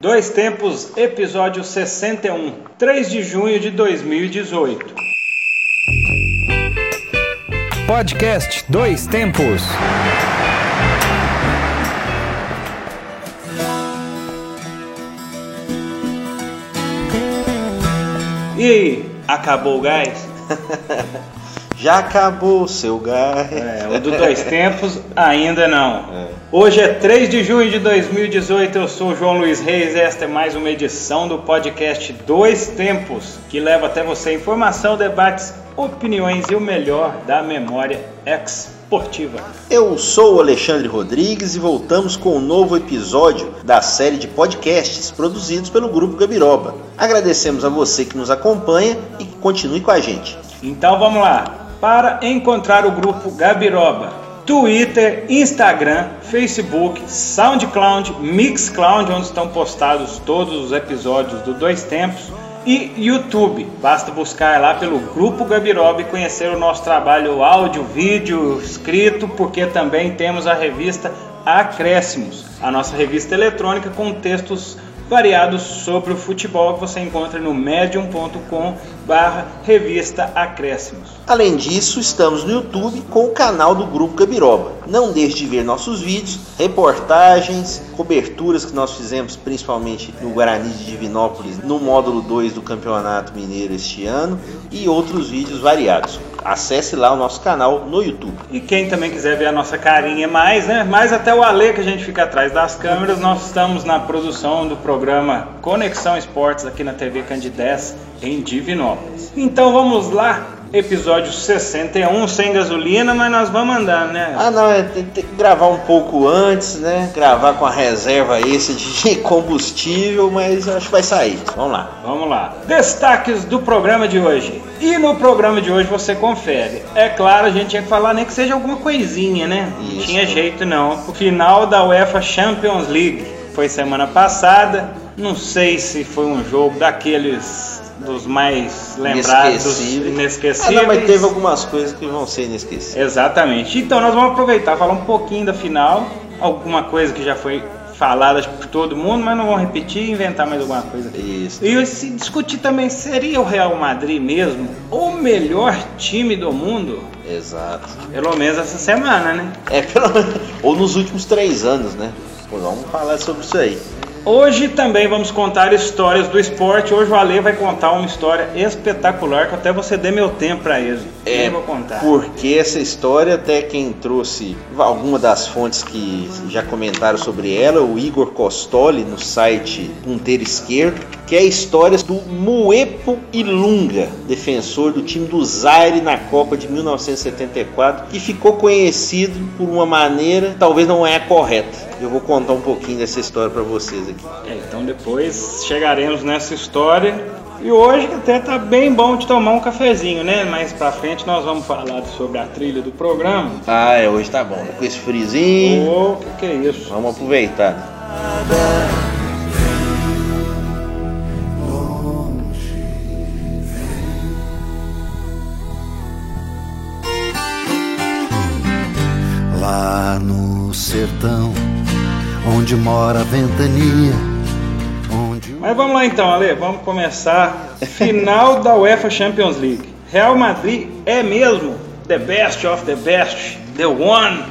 Dois Tempos, episódio 61, 3 de junho de 2018. Podcast Dois Tempos. E aí, acabou o gás? Já acabou o seu gás. É, o do Dois Tempos ainda não. É. Hoje é 3 de junho de 2018, eu sou o João Luiz Reis e esta é mais uma edição do podcast Dois Tempos, que leva até você informação, debates, opiniões e o melhor da memória esportiva. Eu sou o Alexandre Rodrigues e voltamos com um novo episódio da série de podcasts produzidos pelo Grupo Gabiroba. Agradecemos a você que nos acompanha e que continue com a gente. Então vamos lá. Para encontrar o grupo Gabiroba, Twitter, Instagram, Facebook, SoundCloud, Mixcloud, onde estão postados todos os episódios do Dois Tempos, e YouTube. Basta buscar lá pelo Grupo Gabiroba e conhecer o nosso trabalho áudio, vídeo, escrito, porque também temos a revista Acréscimos, a nossa revista eletrônica com textos variados sobre o futebol que você encontra no medium.com barra revista Acréscimos. Além disso, estamos no YouTube com o canal do Grupo Gabiroba. Não deixe de ver nossos vídeos, reportagens, coberturas que nós fizemos principalmente no Guarani de Divinópolis, no módulo 2 do Campeonato Mineiro este ano e outros vídeos variados. Acesse lá o nosso canal no YouTube. E quem também quiser ver a nossa carinha mais, né? Mais até o Ale que a gente fica atrás das câmeras, nós estamos na produção do programa Conexão Esportes aqui na TV Candidez em Divinópolis. Então vamos lá, episódio 61 sem gasolina, mas nós vamos andar, né? Ah, não, é, tem, tem que gravar um pouco antes, né? Gravar com a reserva esse de combustível, mas acho que vai sair. Vamos lá. Vamos lá. Destaques do programa de hoje. E no programa de hoje você confere. É claro, a gente tinha que falar nem que seja alguma coisinha, né? Não Isso. tinha jeito não. O final da UEFA Champions League foi semana passada. Não sei se foi um jogo daqueles dos mais lembrados, Inesquecível. Ah, inesquecíveis. não, mas teve algumas coisas que vão ser inesquecíveis. Exatamente. Então nós vamos aproveitar falar um pouquinho da final, alguma coisa que já foi falada por todo mundo, mas não vamos repetir e inventar mais alguma coisa. Isso. E se discutir também, seria o Real Madrid mesmo o melhor time do mundo? Exato. Pelo menos essa semana, né? É, pelo menos. Ou nos últimos três anos, né? Pô, vamos falar sobre isso aí. Hoje também vamos contar histórias do esporte. Hoje o Ale vai contar uma história espetacular que até você dê meu tempo pra ele. Eu vou contar. É, porque essa história, até quem trouxe alguma das fontes que já comentaram sobre ela, o Igor Costoli, no site Punteiro Esquerdo, que é a história do Muepo Ilunga, defensor do time do Zaire na Copa de 1974, que ficou conhecido por uma maneira talvez não é a correta. Eu vou contar um pouquinho dessa história para vocês aqui. É, então depois chegaremos nessa história. E hoje até tá bem bom de tomar um cafezinho, né? Mais pra frente nós vamos falar sobre a trilha do programa. Ah, é, hoje tá bom, né? Com esse friozinho. Ô, que que é isso? Vamos aproveitar. Lá no sertão, onde mora a ventania, o Mas vamos lá então, Ale, vamos começar. Final da UEFA Champions League. Real Madrid é mesmo the best of the best, the one,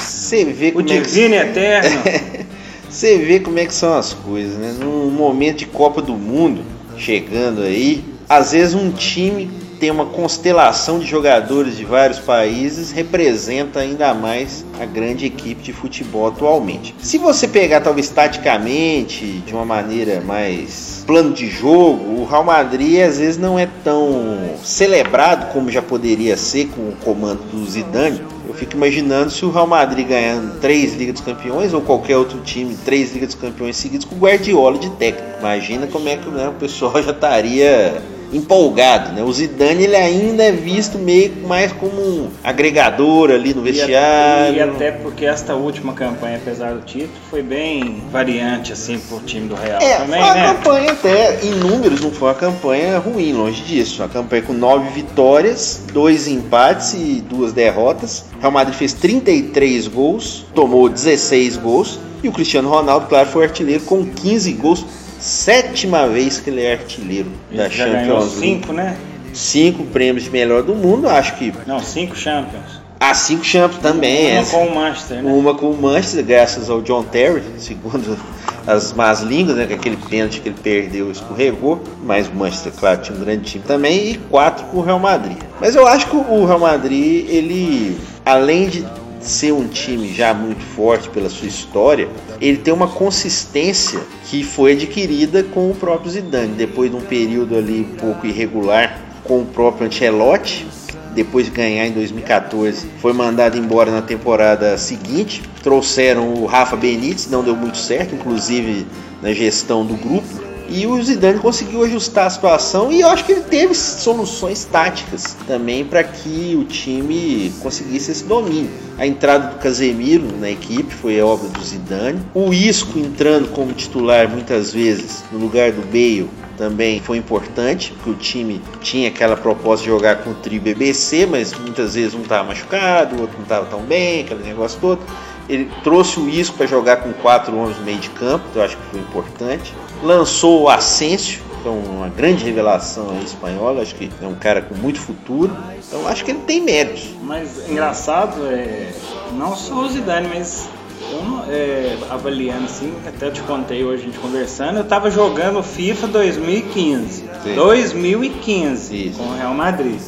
Você vê o como é que... divino eterno. Você vê como é que são as coisas, né? Num momento de Copa do Mundo chegando aí, às vezes um time tem uma constelação de jogadores de vários países, representa ainda mais a grande equipe de futebol atualmente. Se você pegar talvez taticamente, de uma maneira mais plano de jogo, o Real Madrid às vezes não é tão celebrado como já poderia ser com o comando do Zidane. Eu fico imaginando se o Real Madrid ganhando três Ligas dos Campeões ou qualquer outro time três Ligas dos Campeões seguidos com o Guardiola de técnico. Imagina como é que né, o pessoal já estaria empolgado, né? O Zidane ele ainda é visto meio mais como um agregador ali no E a- vestiário. E até porque esta última campanha, apesar do título, foi bem variante assim pro time do Real É, também, foi né? campanha até, em números, não foi uma campanha ruim, longe disso. Uma campanha com nove vitórias, dois empates e duas derrotas. O Real Madrid fez 33 gols, tomou 16 gols. E o Cristiano Ronaldo, claro, foi artilheiro com 15 gols. Sétima vez que ele é artilheiro da Já ganhou Champions League. cinco, né? Cinco prêmios de melhor do mundo, acho que. Não, cinco Champions. Ah, cinco Champions também. Uma essa. com o Manchester, né? Uma com o Manchester, graças ao John Terry, segundo as más línguas, né? Que aquele pênalti que ele perdeu escorregou. Mas o Manchester, claro, tinha um grande time também. E quatro com o Real Madrid. Mas eu acho que o Real Madrid, ele, além de ser um time já muito forte pela sua história, ele tem uma consistência que foi adquirida com o próprio Zidane. Depois de um período ali um pouco irregular com o próprio Ancelotti, depois de ganhar em 2014, foi mandado embora na temporada seguinte. Trouxeram o Rafa Benítez, não deu muito certo, inclusive na gestão do grupo. E o Zidane conseguiu ajustar a situação e eu acho que ele teve soluções táticas também para que o time conseguisse esse domínio. A entrada do Casemiro na equipe foi obra do Zidane. O Isco entrando como titular muitas vezes no lugar do Bale também foi importante, porque o time tinha aquela proposta de jogar com o trio BBC, mas muitas vezes um estava machucado, o outro não estava tão bem, aquele negócio todo. Ele trouxe o Isco para jogar com quatro homens no meio de campo, que eu acho que foi importante. Lançou o Asensio, que é uma grande revelação espanhola, acho que é um cara com muito futuro. Então acho que ele tem méritos. Mas engraçado é. Não só o Zidane, mas eu não, é, avaliando assim, até te contei hoje a gente conversando, eu tava jogando FIFA 2015. Sim. 2015 Isso. com o Real Madrid.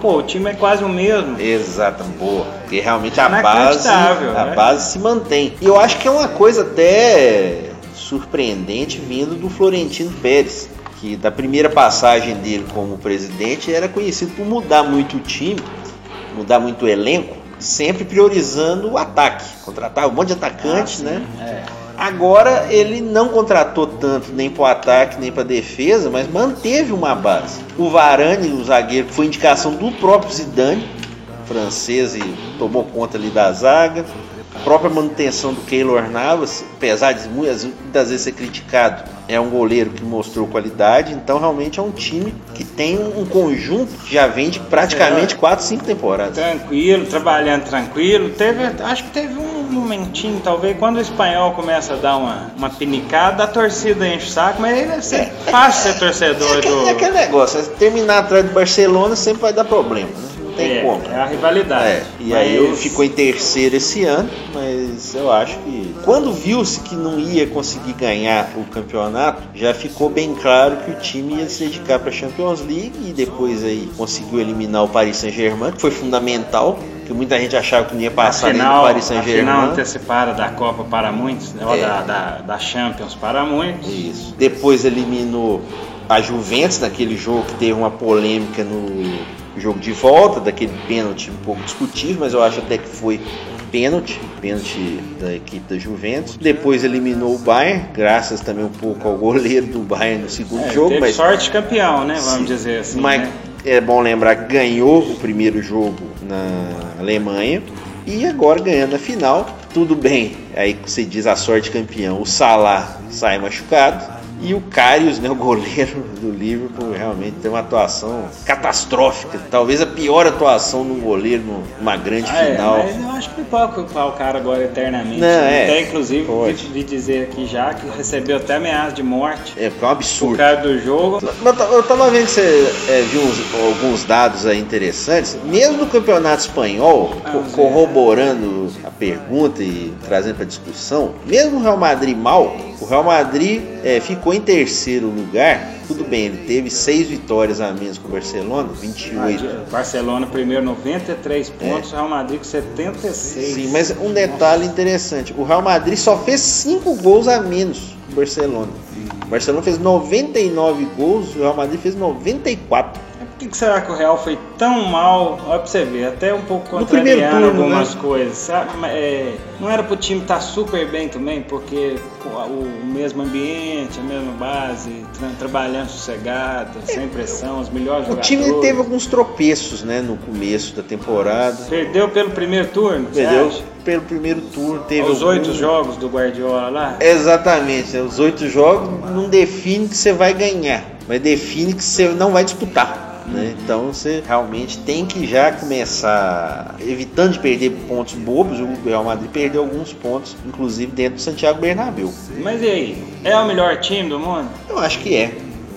Pô, o time é quase o mesmo. Exato, boa. Porque realmente a base, a né? base se mantém. E eu acho que é uma coisa até surpreendente vindo do Florentino Pérez, que da primeira passagem dele como presidente era conhecido por mudar muito o time, mudar muito o elenco, sempre priorizando o ataque. Contratava um monte de atacantes, né? É. Agora ele não contratou tanto nem para o ataque nem para defesa, mas manteve uma base. O Varane, o zagueiro, foi indicação do próprio Zidane, francês, e tomou conta ali da zaga. A própria manutenção do Keylor Navas, apesar de muitas, muitas vezes ser criticado, é um goleiro que mostrou qualidade. Então realmente é um time que tem um conjunto que já vem de praticamente 4, 5 temporadas. Tranquilo, trabalhando tranquilo. Teve, acho que teve um momentinho, talvez, quando o espanhol começa a dar uma, uma pinicada, a torcida enche o saco, mas ele é ser fácil ser torcedor É aquele, do. é aquele negócio, é terminar atrás do Barcelona sempre vai dar problema, né? Tem é, como. é a rivalidade. É, e aí Mas- ficou em terceiro esse ano, mas eu acho que quando viu-se que não ia conseguir ganhar o campeonato, já ficou bem claro que o time ia se dedicar para a Champions League e depois aí conseguiu eliminar o Paris Saint-Germain, que foi fundamental, porque muita gente achava que não ia passar nem do Afinal, Paris afinal Saint-Germain. antecipada da Copa para muitos, né, É. da, da, da Champions para muitos. Isso. Depois eliminou a Juventus naquele jogo que teve uma polêmica no jogo de volta, daquele pênalti um pouco discutível, mas eu acho até que foi pênalti, pênalti da equipe da Juventus. Depois eliminou o Bayern, graças também um pouco ao goleiro do Bayern no segundo É, jogo, teve mas sorte campeão, né? Vamos Sim. dizer assim. mas né? é bom lembrar que ganhou o primeiro jogo na Alemanha e agora ganhando a final. Tudo bem, aí você diz a sorte campeão. O Salah sai machucado e o Karius, né, o goleiro do Liverpool, realmente tem uma atuação catastrófica. Talvez a pior atuação de um goleiro numa grande Ah, é, final. mas eu acho que não pode culpar o cara agora eternamente. Não, é, Até inclusive pode. vi dizer aqui já que recebeu até ameaça de morte É, porque é um por absurdo. causa do jogo. Eu tava vendo que você é, viu uns- alguns dados aí interessantes. Mesmo no campeonato espanhol, Ah, corroborando a pergunta e trazendo para discussão, mesmo o Real Madrid mal, o Real Madrid é, ficou em terceiro lugar. Tudo bem, ele teve seis vitórias a menos que o Barcelona, 28. Barcelona primeiro 93 pontos, Real Madrid com 76. É. Sim, mas um detalhe interessante: o Real Madrid só fez cinco gols a menos que o Barcelona. O Barcelona fez 99 gols, o Real Madrid fez 94. Que, que será que o Real foi tão mal? Olha pra você ver, até um pouco contrariando algumas né? coisas. Sabe? Mas, é, não era pro time estar super bem também, porque o mesmo ambiente, a mesma base, tra- trabalhando sossegado, sem pressão, os melhores É. O jogadores. time teve alguns tropeços, né, no começo da temporada. Perdeu pelo primeiro turno? Perdeu pelo primeiro turno, teve Os oito jogos do Guardiola lá? Exatamente, os oito jogos não define que você vai ganhar, mas define que você não vai disputar. Né? Então você realmente tem que já começar evitando de perder pontos bobos. O Real Madrid perdeu alguns pontos, inclusive dentro do Santiago Bernabéu. Mas e aí? É o melhor time do mundo? Eu acho que é.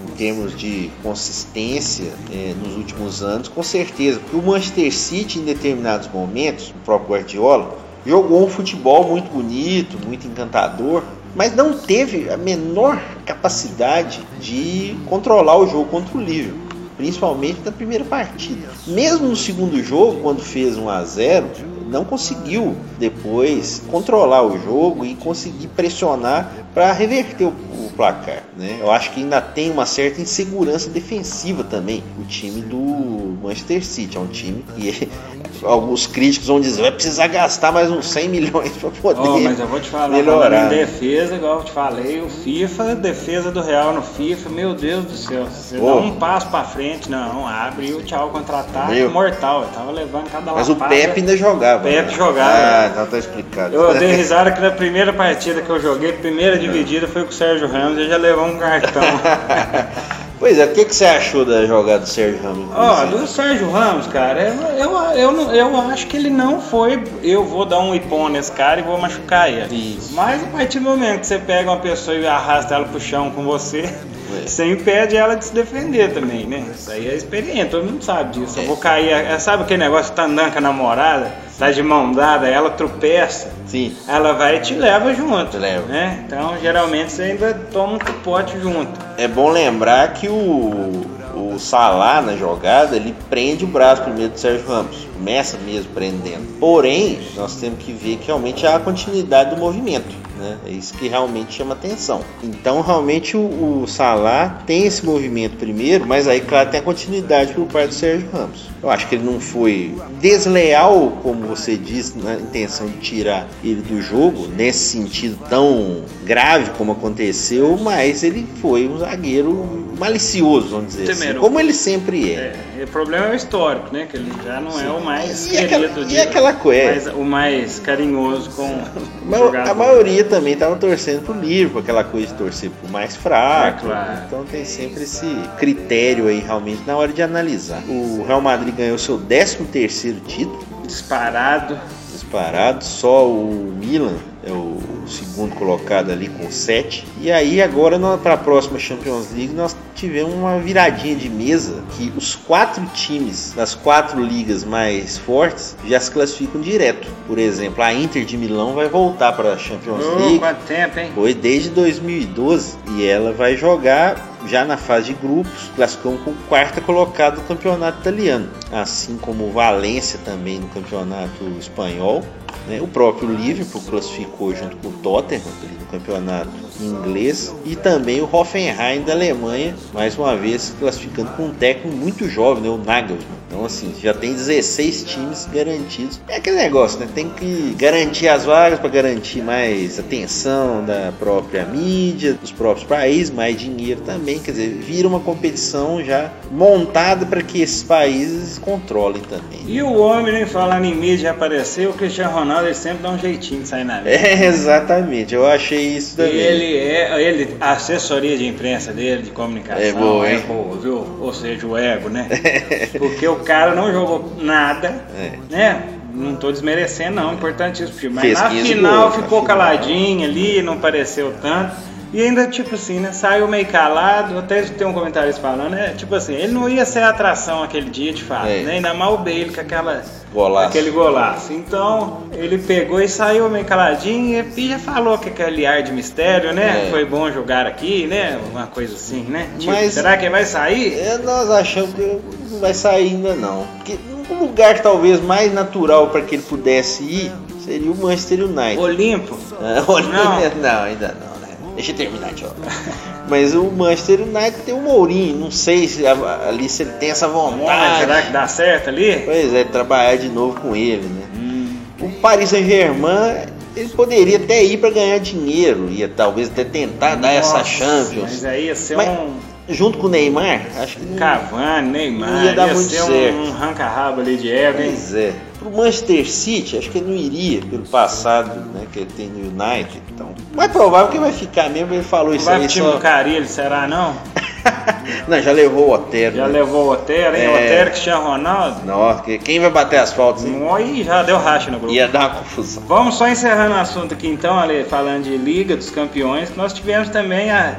Em termos de consistência é, nos últimos anos, com certeza. Porque o Manchester City, em determinados momentos, o próprio Guardiola, jogou um futebol muito bonito, muito encantador, mas não teve a menor capacidade de controlar o jogo contra o Liverpool, principalmente na primeira partida. Mesmo no segundo jogo, quando fez 1 a 0, não conseguiu depois controlar o jogo e conseguir pressionar para reverter o, o placar. Né? Eu acho que ainda tem uma certa insegurança defensiva também o time do Manchester City. É um time que alguns críticos vão dizer vai precisar gastar mais uns 100 milhões para poder oh, mas eu vou te falar, melhorar. Em defesa, igual eu te falei, o FIFA, defesa do Real no FIFA, meu Deus do céu. Você oh. dá um passo para frente, não, abre e o tchau contra-ataque mortal. Eu tava levando cada Mas o Pepe ainda jogava. O Pepe né? jogava. Ah, então tá explicado. Eu dei risada que na primeira partida que eu joguei, primeira dividida foi com o Sérgio Ramos, ele já levou um cartão. Pois é, o que, que você achou da jogada do Sérgio Ramos? Ó, oh, do Sérgio Ramos, cara, eu, eu, eu, eu, acho que ele não foi. Eu vou dar um ipom nesse cara e vou machucar ele. Isso. Mas a partir do momento que você pega uma pessoa e arrasta ela pro chão com você, é. você impede ela de se defender também, né? Isso aí é experiente, todo mundo sabe disso. É. Eu vou cair. É, sabe aquele negócio de tá andando com a namorada? tá de mão dada, ela tropeça, Sim. ela vai e te leva junto. Leva. Né? Então, geralmente, você ainda toma um capote junto. É bom lembrar que o, o Salah na jogada, ele prende o braço primeiro do Sérgio Ramos. Começa mesmo prendendo. Porém, nós temos que ver que realmente há a continuidade do movimento. Né? É isso que realmente chama atenção. Então, realmente, o, o Salah tem esse movimento primeiro, mas aí, claro, tem a continuidade por parte do Sérgio Ramos. Eu acho que ele não foi desleal, como você disse, na intenção de tirar ele do jogo, nesse sentido tão grave como aconteceu, mas ele foi um zagueiro malicioso, vamos dizer assim, como ele sempre é. é. O problema é o histórico, né? Que ele já não Sim. é o mais e querido aquela, de, e aquela coisa. o mais carinhoso com a, a maioria também estava torcendo pro livro, aquela coisa de torcer pro mais fraco. É, claro. Então tem sempre esse critério aí realmente na hora de analisar. O Real Madrid ganhou seu 13 terceiro título. Disparado. Disparado. Só o Milan é o segundo colocado ali com 7. E aí agora para a próxima Champions League nós tivemos uma viradinha de mesa que os quatro times das quatro ligas mais fortes já se classificam direto. Por exemplo, a Inter de Milão vai voltar para a Champions oh, League. Quanto tempo, hein? Foi desde 2012 e ela vai jogar já na fase de grupos, classificou com quarta colocado no campeonato italiano, assim como o Valência também no campeonato espanhol. Né? O próprio Liverpool classificou junto com o Tottenham no campeonato inglês e também o Hoffenheim da Alemanha, mais uma vez classificando com um técnico muito jovem, né? o Nagelsmann. Então, assim, já tem 16 times garantidos. É aquele negócio, né? Tem que garantir as vagas para garantir mais atenção da própria mídia, dos próprios países, mais dinheiro também. Quer dizer, vira uma competição já montada para que esses países controlem também. E o homem, nem falando em mídia, apareceu, o Cristiano Ronaldo ele sempre dá um jeitinho de sair na mídia. É, exatamente. Eu achei isso também. Ele é, ele, a assessoria de imprensa dele, de comunicação, é boa, é boa viu? Ou seja, o ego, né? Porque o cara não jogou nada, é. né? Não tô desmerecendo, não, importante isso, mas Fez na final ficou na caladinho ali, não pareceu tanto. E ainda, tipo assim, né? Saiu meio calado, até tem um comentário falando, né? Tipo assim, ele não ia ser atração aquele dia, de fato, é. né? Ainda mal o Bale com aquela, golaço. aquele golaço. Então, ele pegou e saiu meio caladinho e já falou que aquele ar de mistério, né? É. Foi bom jogar aqui, né? Uma coisa assim, né? Tipo, Mas, será que vai sair? É, nós achamos que não vai sair ainda não. Porque um lugar talvez mais natural para que ele pudesse ir seria o Manchester United. Olimpo? Olimpo não. não, ainda não. Deixa eu terminar ó. Mas o Manchester United tem o Mourinho, não sei se ali se ele tem essa vontade. será que dá certo ali? Pois é, trabalhar de novo com ele, né? Hum. O Paris Saint-Germain, ele poderia até ir para ganhar dinheiro, ia talvez até tentar Nossa, dar essa Champions. Mas aí ia ser mas, um junto com o Neymar, acho que Cavani, Neymar, ia dar ia muito ser certo. um, um ranca-rabo ali de ego, hein? Pois é. Pro Manchester City, acho que ele não iria pelo passado, né, que ele tem no United, então. Mais provável que vai ficar mesmo, ele falou não isso vai aí pro time só... do Carilho, será não? Não, já levou o Otero. Já né? levou o Otero, hein? É. O Otero, Cristiano Ronaldo. Nossa, que- quem vai bater as faltas? hein? Oi, já deu racha no grupo. Ia dar uma confusão. Vamos só encerrando o assunto aqui então, Ale, falando de Liga dos Campeões, nós tivemos também a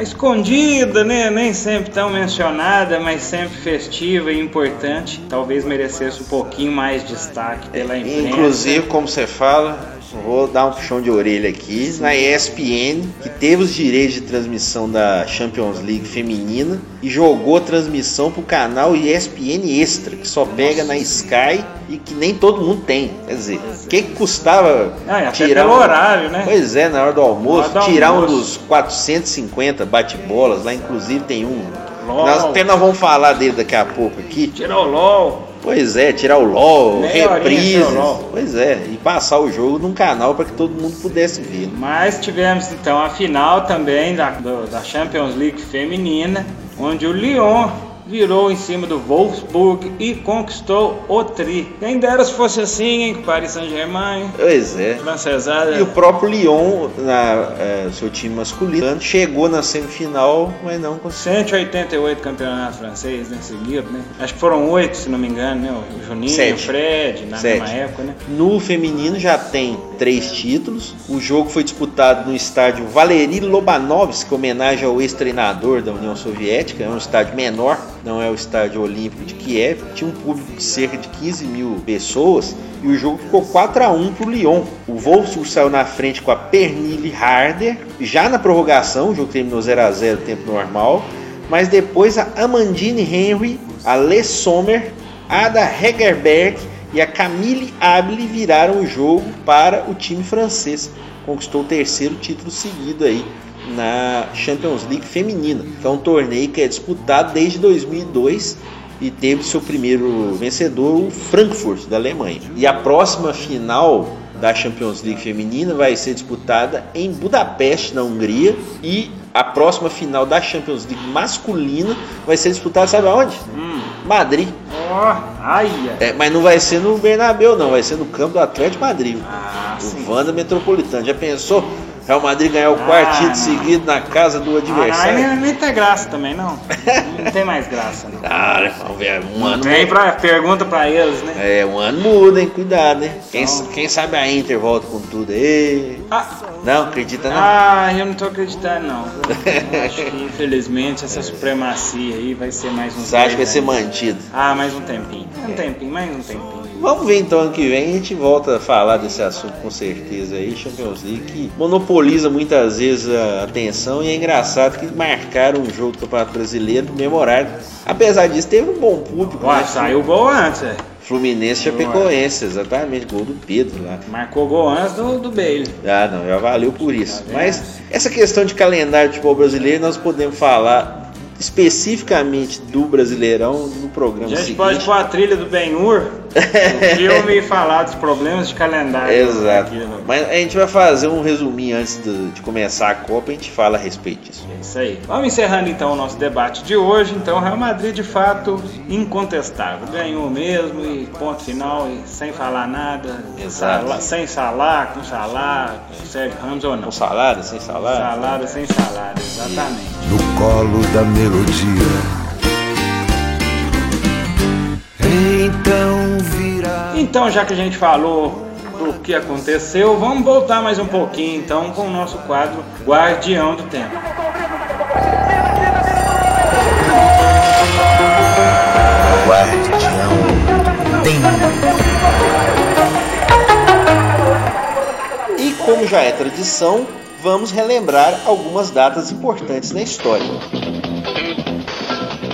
escondida, né? Nem sempre tão mencionada, mas sempre festiva e importante. Talvez merecesse um pouquinho mais destaque pela imprensa. Inclusive, como você fala, vou dar um puxão de orelha aqui. Na ESPN, que teve os direitos de transmissão da Champions League feminina e jogou a transmissão pro canal ESPN Extra, que só pega na Sky e que nem todo mundo tem. Quer dizer, o que, que custava Ah, tirar um- horário, né? Pois é, na hora do almoço, hora do tirar um almoço. dos 450 bate-bolas, lá inclusive tem um. LOL. Nós, até nós vamos falar dele daqui a pouco aqui. Tirou o LOL. Pois é, tirar o LOL, Meia reprises. o LOL. Pois é, e passar o jogo num canal para que todo mundo pudesse ver. Mas tivemos então a final também da, do- da Champions League feminina, onde o Lyon virou em cima do Wolfsburg e conquistou o tri. Quem dera se fosse assim, hein? Paris Saint-Germain, Pois é. francesada. E o próprio Lyon, na, é, seu time masculino, chegou na semifinal, mas não conseguiu. 188 campeonatos franceses, né? Seguido, né? Acho que foram oito, se não me engano, né? O Juninho, Sete. o Fred, na Sete. mesma época, né? No feminino já tem três títulos. O jogo foi disputado no estádio Valery Lobanovsky, homenagem ao ex-treinador da União Soviética. É um estádio menor, não é o estádio olímpico de Kiev. Tinha um público de cerca de 15 mil pessoas e o jogo ficou 4 a 1 para o Lyon. O Wolfsburg saiu na frente com a Pernille Harder. Já na prorrogação, o jogo terminou 0 a 0 tempo normal. Mas depois a Amandine Henry, a Les Sommer, Ada Hegerberg e a Camille Abile viraram o jogo para o time francês. Conquistou o terceiro título seguido aí na Champions League feminina. Que é um torneio que é disputado desde 2002 e teve seu primeiro vencedor o Frankfurt da Alemanha. E a próxima final da Champions League feminina vai ser disputada em Budapeste, na Hungria, e a próxima final da Champions League masculina vai ser disputada sabe aonde? Madrid. Ó, ai. É, mas não vai ser no Bernabéu, não, vai ser no campo do Atlético Madrid. Ah, sim. o Wanda Metropolitano. Já pensou? Real Madrid ganhar o quarto Ah, título não. seguido na casa do Ah, adversário. nem, nem tem graça também, não. Não tem mais graça, não. Ah, vamos ver, um ano muda. pra, pergunta pra eles, né? É, um ano muda, hein? Cuidado, hein? Quem, Então. quem sabe a Inter volta com tudo aí. Ah, Não, acredita não? ah, eu não tô acreditando, não. Eu acho que, infelizmente, essa supremacia aí vai ser mais um Você acha que vai ser mantido? Ah, mais um tempinho. Um tempinho, mais um tempinho. Vamos ver então ano que vem a gente volta a falar desse assunto com certeza aí, Champions League, que monopoliza muitas vezes a atenção e é engraçado que marcaram um jogo do Campeonato Brasileiro memorável. Apesar disso, teve um bom público. Ué, né? saiu gol antes, é. Fluminense Chapecoense, exatamente, gol do Pedro lá. Marcou gol antes do, do Bale. Ah, não, já valeu por isso. Tá? Mas essa questão de calendário de futebol brasileiro, nós podemos falar especificamente do Brasileirão no programa A gente seguinte. pode pôr a trilha do Ben-Hur, o filme e falar dos problemas de calendário. Exato. aqui, né? Mas a gente vai fazer um resuminho antes de, de começar a Copa, a gente fala a respeito disso. É isso aí. Vamos encerrando então o nosso debate de hoje. Então, o Real Madrid de fato incontestável. Ganhou mesmo e ponto final, e sem falar nada. Exato. Sala- sem salar, com salar, com Sérgio Ramos ou não. Com salada, sem salada? Salada sem salada, exatamente. no colo da melodia. Então virá. Então, já que a gente falou do que aconteceu, vamos voltar mais um pouquinho então com o nosso quadro Guardião do Tempo. E como já é tradição, vamos relembrar algumas datas importantes na história.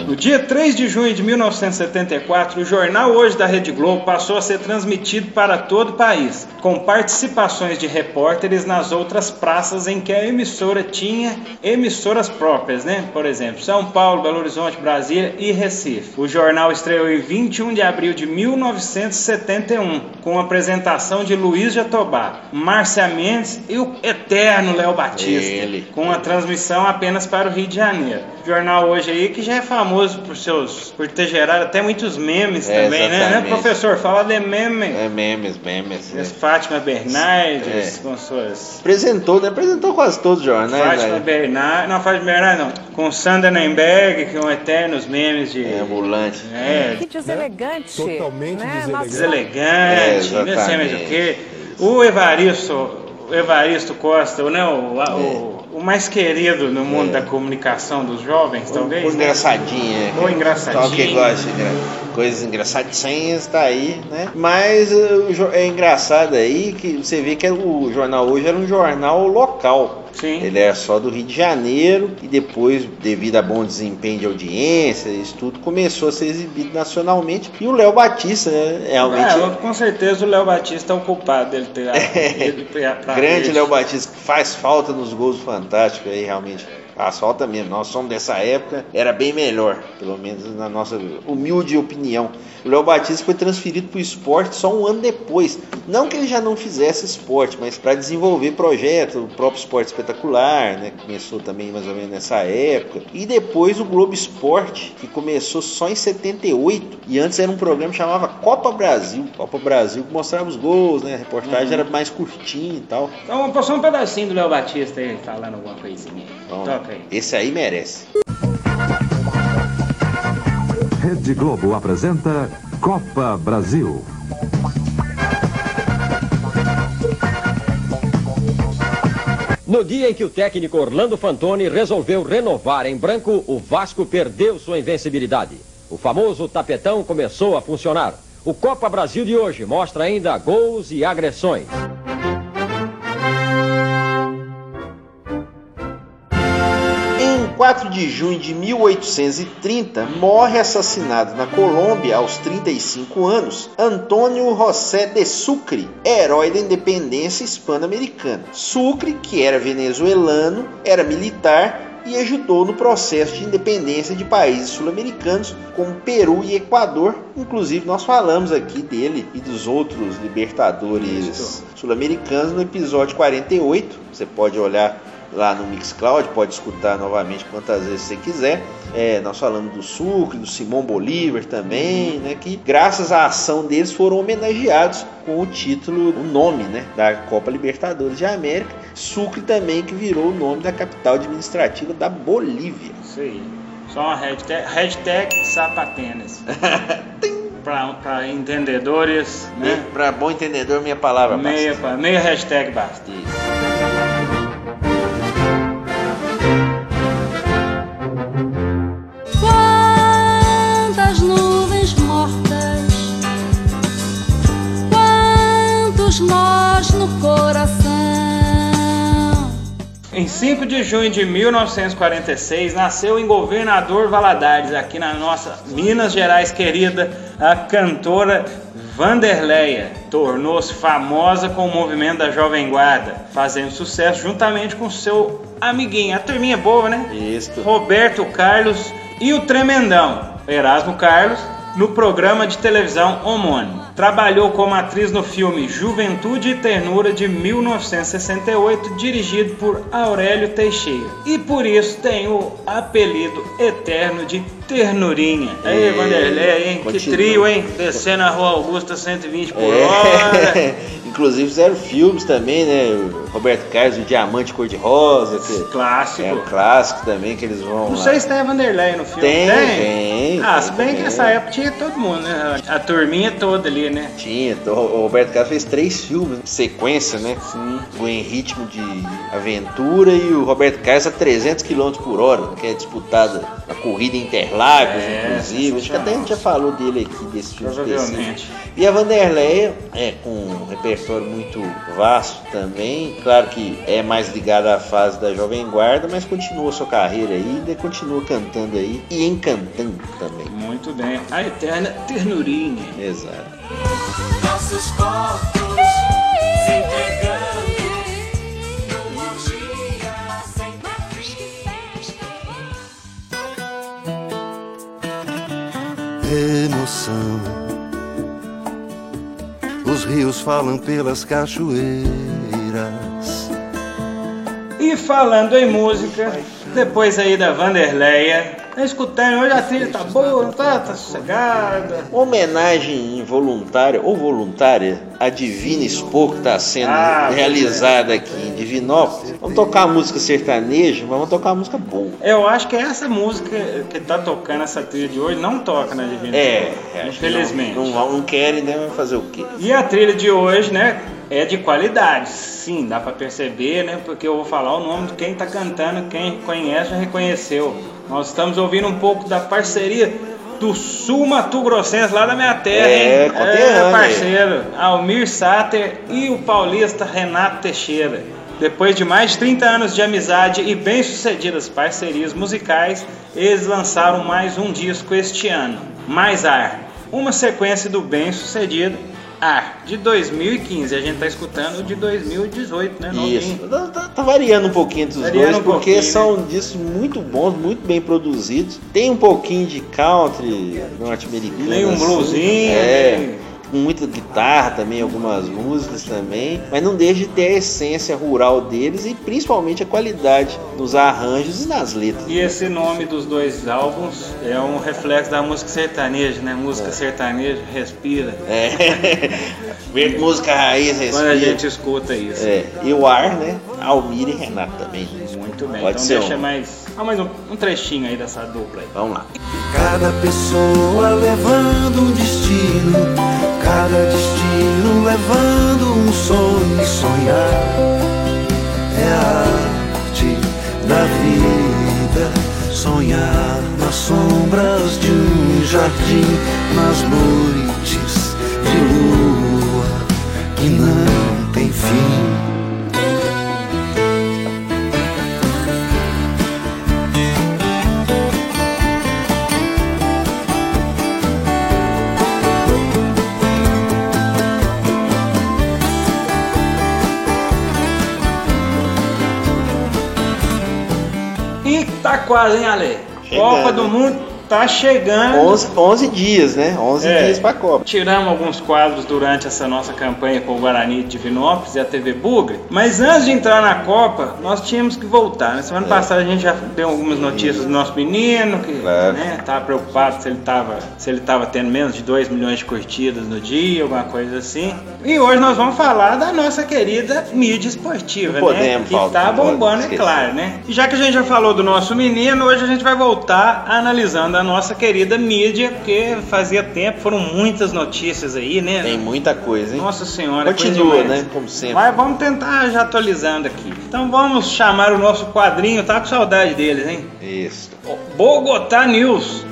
No dia 3 de junho de 1974, o jornal Hoje da Rede Globo passou a ser transmitido para todo o país, com participações de repórteres nas outras praças em que a emissora tinha emissoras próprias, né? Por exemplo, São Paulo, Belo Horizonte, Brasília e Recife. O jornal estreou em 21 de abril de 1971, com a apresentação de Luiz Jatobá, Márcia Mendes e o eterno Léo Batista, Ele. com a transmissão apenas para o Rio de Janeiro. O jornal hoje aí que já é famoso famoso por seus por ter gerado até muitos memes É, também, né? né? Professor, fala de meme. É memes, memes. As É. Fátima Bernardes É. com suas Apresentou, né? Apresentou quase todos os jornais. Fátima né? Bernardes, não Fátima Bernardes não, com Sandra Nemberg, que é um eternos memes de É, ambulante. é, Que deselegante. Totalmente né? deselegante. Nossa, É, deselegante, não sei mais o quê. O Evaristo, Evaristo Costa, né, o, a- o, o mais querido no mundo da comunicação dos jovens, talvez. O né? engraçadinho, é. O engraçadinho. Só que gosta de coisas engraçadinhas, tá aí, né? Mas o jo- é engraçado aí que você vê que o jornal hoje era um jornal local. Sim. Ele era só do Rio de Janeiro e depois, devido a bom desempenho de audiência, isso tudo começou a ser exibido nacionalmente. E o Léo Batista, né, realmente. É, com certeza o Léo Batista é o culpado dele ter ido pra- pra Grande. Léo Batista, que faz falta nos gols do Fantástico aí, realmente. Faz falta mesmo. Nós somos dessa época, era bem melhor, pelo menos na nossa humilde opinião. O Léo Batista foi transferido para o esporte só um ano depois. Não que ele já não fizesse esporte, mas para desenvolver projetos, o próprio esporte espetacular, né? Começou também mais ou menos nessa época. E depois o Globo Esporte, que começou só em 78. E antes era um programa que chamava Copa Brasil. Copa Brasil que mostrava os gols, né? A reportagem era mais curtinha e tal. Então vamos passar um pedacinho do Léo Batista aí, falando alguma coisinha. Bom, Toca aí. esse aí merece. Rede Globo apresenta Copa Brasil. No dia em que o técnico Orlando Fantoni resolveu renovar em branco, o Vasco perdeu sua invencibilidade. O famoso tapetão começou a funcionar. O Copa Brasil de hoje mostra ainda gols e agressões. 4 de junho de 1830, morre assassinado na Colômbia aos 35 anos Antônio José de Sucre, herói da independência hispano-americana. Sucre, que era venezuelano, era militar e ajudou no processo de independência de países sul-americanos como Peru e Equador. Inclusive, nós falamos aqui dele e dos outros libertadores sul-americanos no episódio 48. Você pode olhar lá no Mixcloud, pode escutar novamente quantas vezes você quiser. É, nós falamos do Sucre, do Simão Bolívar também, né, que graças à ação deles foram homenageados com o título, o nome né, da Copa Libertadores de América. Sucre também que virou o nome da capital administrativa da Bolívia. Isso aí. Só uma hashtag, hashtag sapatênis. Para entendedores, né? Para bom entendedor, minha palavra Meia, basta. meia hashtag basta. Quantas Em 5 de junho de 1946, nasceu em Governador Valadares, aqui na nossa Minas Gerais querida, a cantora Vanderleia. Tornou-se famosa com o movimento da Jovem Guarda, fazendo sucesso juntamente com seu amiguinho, a turminha boa, né? Isto. Roberto Carlos e o Tremendão, Erasmo Carlos, no programa de televisão homônimo. Trabalhou como atriz no filme Juventude e Ternura de 1968, dirigido por Aurélio Teixeira. E por isso tem o apelido eterno de Ternurinha. Aí, Vanderlei, hein? Que continua. trio, hein? Descendo a Rua Augusta 120 por É. hora. Inclusive fizeram filmes também, né? O Roberto Carlos, o Diamante Cor-de-Rosa, que Clássico. é um clássico também que eles vão Não lá. sei se tem a Vanderlei no filme. Tem, tem, Ah, tem se bem que também. nessa época tinha todo mundo, né? A turminha toda ali, né? Tinha, o Roberto Carlos fez três filmes, sequência, né? Sim. O Em Ritmo de Aventura e o Roberto Carlos a 300 km por hora, que é disputada a corrida em Interlagos, É, inclusive. Acho que até a gente já falou dele aqui, desse filme específico. E a Vanderleia, é, com um repertório muito vasto também, claro que é mais ligada à fase da Jovem Guarda, mas continua sua carreira aí, e continua cantando aí e encantando também. Muito bem. A eterna ternurinha. Exato. Nossos corpos se entregando emoção. Os rios falam pelas cachoeiras. E falando em música, depois aí da Vanderleia, tá escutando, hoje a trilha tá boa, não tá? Tá sossegada. Homenagem involuntária ou voluntária à Divina Expo que está sendo Ah, realizada aqui em Divinópolis. Vamos tocar música sertaneja, mas vamos tocar música boa. Eu acho que essa música que tá tocando essa trilha de hoje não toca na Divina É, Expo, que infelizmente. Não, não, não querem, né? Vai fazer o quê? E a trilha de hoje, né, é de qualidade. Sim, dá pra perceber, né, porque eu vou falar o nome de quem tá cantando, quem conhece já reconheceu. Nós estamos ouvindo um pouco da parceria do Sul Mato Grossense, lá da minha terra, É, hein? conterrâneo, parceiro. Almir Sater e o paulista Renato Teixeira. Depois de mais de 30 anos de amizade e bem-sucedidas parcerias musicais, eles lançaram mais um disco este ano, Mais Ar, uma sequência do bem-sucedido Ar, de 2015. A gente tá escutando de 2018, né? novinho. Isso. Tá, tá- tá variando um pouquinho entre os Variando dois, um porque pouquinho, são discos muito bons, muito bem produzidos. Tem um pouquinho de country norte-americano. Nem um assim. bluesinho, É. Com muita guitarra também, algumas músicas também. Mas não deixa de ter a essência rural deles e principalmente a qualidade nos arranjos e nas letras. E esse nome dos dois álbuns é um reflexo da música sertaneja, né? Música sertaneja respira. É. música raiz, Quando a respira. gente escuta isso. É. E o ar, né? Almir e Renato também. Muito bem. Pode então ser deixa um. mais. Ah, mais um, um trechinho aí dessa dupla aí. Vamos lá. Cada pessoa levando um destino, cada destino levando um sonho e sonhar. É a arte da vida, sonhar nas sombras de um jardim, nas noites de lua que não tem fim. Tá quase, hein, Ale? Chegando. Copa do Mundo tá chegando. 11, 11 dias, né? 11 É. dias pra Copa. Tiramos alguns quadros durante essa nossa campanha com o Guarani de Divinópolis e a TV Bugre, mas antes de entrar na Copa, nós tínhamos que voltar. Na semana passada a gente já deu algumas notícias do nosso menino, que Claro. né, tava preocupado se ele tava, se ele tava tendo menos de 2 milhões de curtidas no dia, alguma coisa assim. E hoje nós vamos falar da nossa querida mídia esportiva, Não né? podemos Que faltar, tá bombando, é claro, né? E já que a gente já falou do nosso menino, hoje a gente vai voltar analisando a nossa querida mídia, porque fazia tempo, foram muitas notícias aí, né? Tem muita coisa, hein? Nossa senhora, Continua, né? Como sempre. Mas vamos tentar já atualizando aqui. Então vamos chamar o nosso quadrinho, tá com saudade deles, hein? Isso. Bogotá News.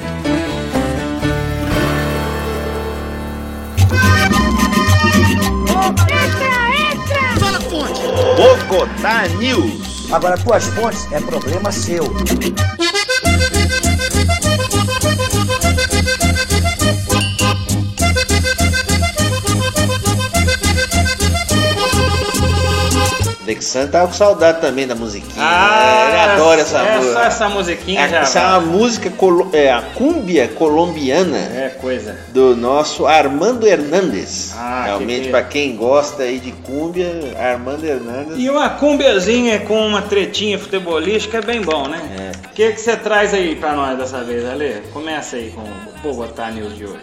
Bogotá News. Agora, tuas fontes é problema seu. Alexandre tava com saudade também da musiquinha. Ah, né? Ele adora essa é música. só essa musiquinha É, já. essa é uma música, colo- é, a cúmbia colombiana É coisa. do nosso Armando Hernandes. Ah, Realmente, que- pra quem gosta aí de cúmbia, Armando Hernandes. E uma cumbiazinha com uma tretinha futebolística é bem bom, né? É. O que que você traz aí pra nós dessa vez, Ale? Começa aí com o Bogotá News de hoje.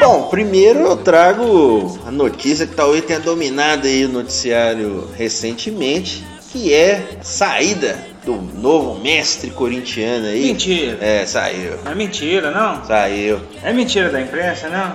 Bom, primeiro eu trago a notícia que talvez tenha dominado aí o noticiário recentemente, que é a saída do novo mestre corintiano aí. Mentira. É, saiu. É mentira, não? Saiu. É mentira da imprensa, não?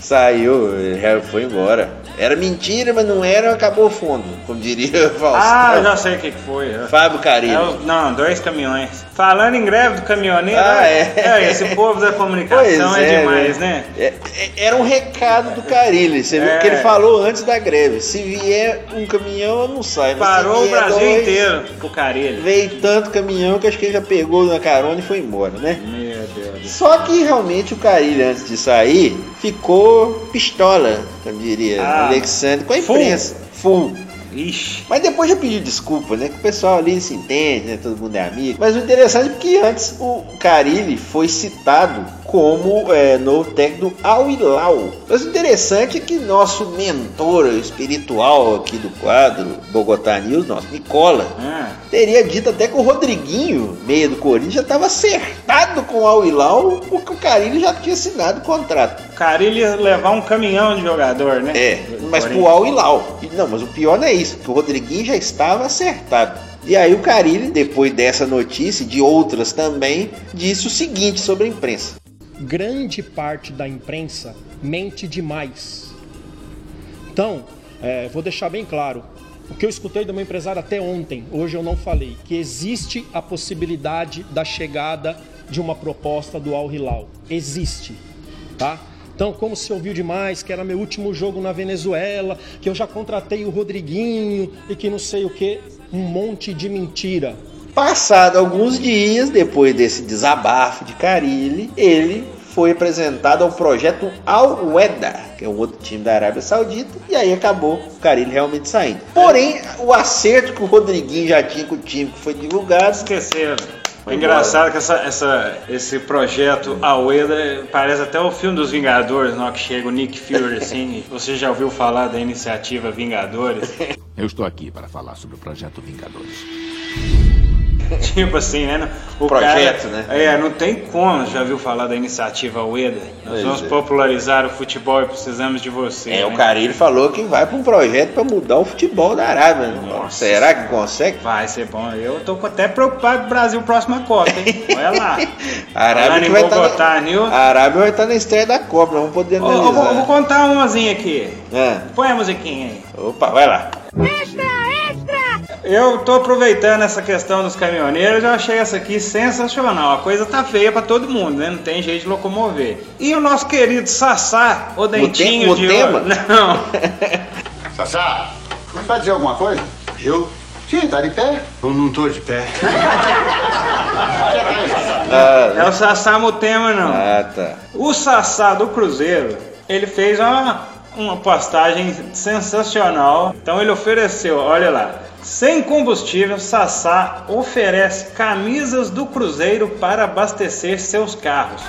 Saiu, já foi embora. Era mentira, mas não era, acabou fundo, como diria o Faustão. Ah, eu já sei o que foi. Fábio Carilho. É não, dois caminhões. Falando em greve do caminhoneiro, Ah, é. é, esse povo da comunicação é, demais, né? É, é- era um recado do Carilli. Você viu É. que ele falou antes da greve. Se vier um caminhão, eu não saio. Parou o Brasil dois, inteiro pro Carilho. Veio tanto caminhão que acho que ele já pegou na carona e foi embora, né? Meu Deus. Só que realmente o Carilli, antes de sair, ficou pistola, como diria Ah, Alexandre, com a full. imprensa. Full. Ixi. Mas depois já pediu desculpa, né? Que o pessoal ali se entende, né? Todo mundo é amigo. Mas o interessante é que antes o Carilli foi citado como é, novo técnico Al Hilal. Mas o interessante é que nosso mentor espiritual aqui do quadro Bogotá News, nosso Nicola, Ah, teria dito até que o Rodriguinho, meia do Corinthians, já estava acertado com o Al Hilal, porque o Carilho já tinha assinado o contrato. o Carilli ia levar um caminhão de jogador, né? É, mas pro. Al Hilal. Não, mas o pior não é isso, que o Rodriguinho já estava acertado. E aí o Carilli, depois dessa notícia e de outras também, disse o seguinte sobre a imprensa. Grande parte da imprensa mente demais. Então, é, vou deixar bem claro. O que eu escutei do meu empresário até ontem, hoje eu não falei, que existe a possibilidade da chegada de uma proposta do Al Hilal. Existe, tá? Então, como se ouviu demais que era meu último jogo na Venezuela, que eu já contratei o Rodriguinho e que não sei o que, um monte de mentira. Passado alguns dias, depois desse desabafo de Carilli, ele foi apresentado ao projeto Al Weda, que é um outro time da Arábia Saudita, e aí acabou o Carilli realmente saindo. Porém, o acerto que o Rodriguinho já tinha com o time que foi divulgado, Esqueceram. Foi Engraçado que essa, essa- esse projeto Aoeda parece até o filme dos Vingadores, não? que chega o Nick Fury assim. Você já ouviu falar da iniciativa Vingadores? Eu estou aqui para falar sobre o projeto Vingadores. tipo assim, né? O Projeto, cara- né? É, não tem como. Já ouviu falar da iniciativa Aoeda? Nós Pois vamos é. popularizar o futebol e precisamos de você. é, o né? Carilli falou que vai para um projeto para mudar o futebol da Arábia. né? Nossa. Será que consegue? Vai ser bom. Eu tô até preocupado com o Brasil próxima Copa, hein? Olha lá. A Arábia, vai Bogotá, estar News. na... a Arábia vai estar na estreia da Copa, não vamos poder Ô, eu, vou, eu vou analisar. contar umazinha aqui. Ah, Põe a musiquinha aí. opa, vai lá. Eu tô aproveitando essa questão dos caminhoneiros, eu achei essa aqui sensacional. A coisa tá feia pra todo mundo, né? Não tem jeito de locomover. E o nosso querido Sassá, o dentinho o de tema? ouro. Não. Sassá, vai dizer alguma coisa? Eu? Sim, tá de pé? Eu não tô de pé. É o Sassá Mutema, não. Ah, tá. O Sassá do Cruzeiro, ele fez uma, uma postagem sensacional. Então ele ofereceu, olha lá. Sem combustível, Sassá oferece camisas do Cruzeiro para abastecer seus carros.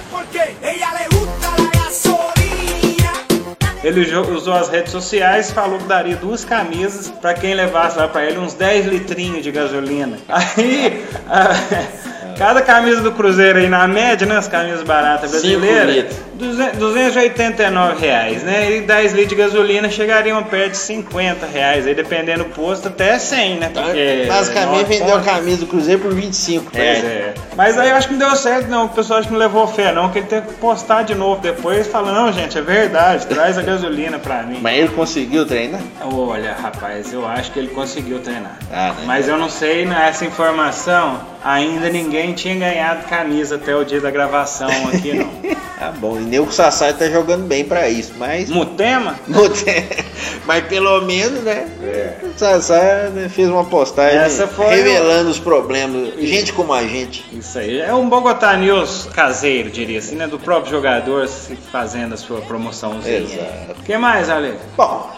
Ele jo- usou as redes sociais, falou que daria duas camisas para quem levasse lá para ele uns 10 litrinhos de gasolina. Aí, a- cada camisa do Cruzeiro aí na média, né, as camisas baratas brasileiras, litros. 200 289 reais, né? E 10 litros de gasolina chegariam perto de 50 reais, aí dependendo do posto até 100, né? Porque Basicamente vendeu a camisa do Cruzeiro por 25 Pois reais. é. Mas aí eu acho que não deu certo, não. O pessoal acho que não levou fé, não. Que ele teve que postar de novo depois, falando: Não, gente, é verdade, traz a gasolina pra mim. Mas ele conseguiu treinar? Olha, rapaz, eu acho que ele conseguiu treinar. Ah, né? Mas eu não sei, nessa informação, ainda ninguém tinha ganhado camisa até o dia da gravação aqui, não. Tá bom. E nem o Sassá tá jogando bem pra isso, mas. Mutema? mas pelo menos, né? O Sassá né, fez uma postagem Essa foi revelando os problemas. Gente como a gente. Isso aí. É um Bogotá News caseiro, diria assim, né? Do próprio jogador se fazendo a sua promoçãozinha. Exato. O que mais, Ale? Bom.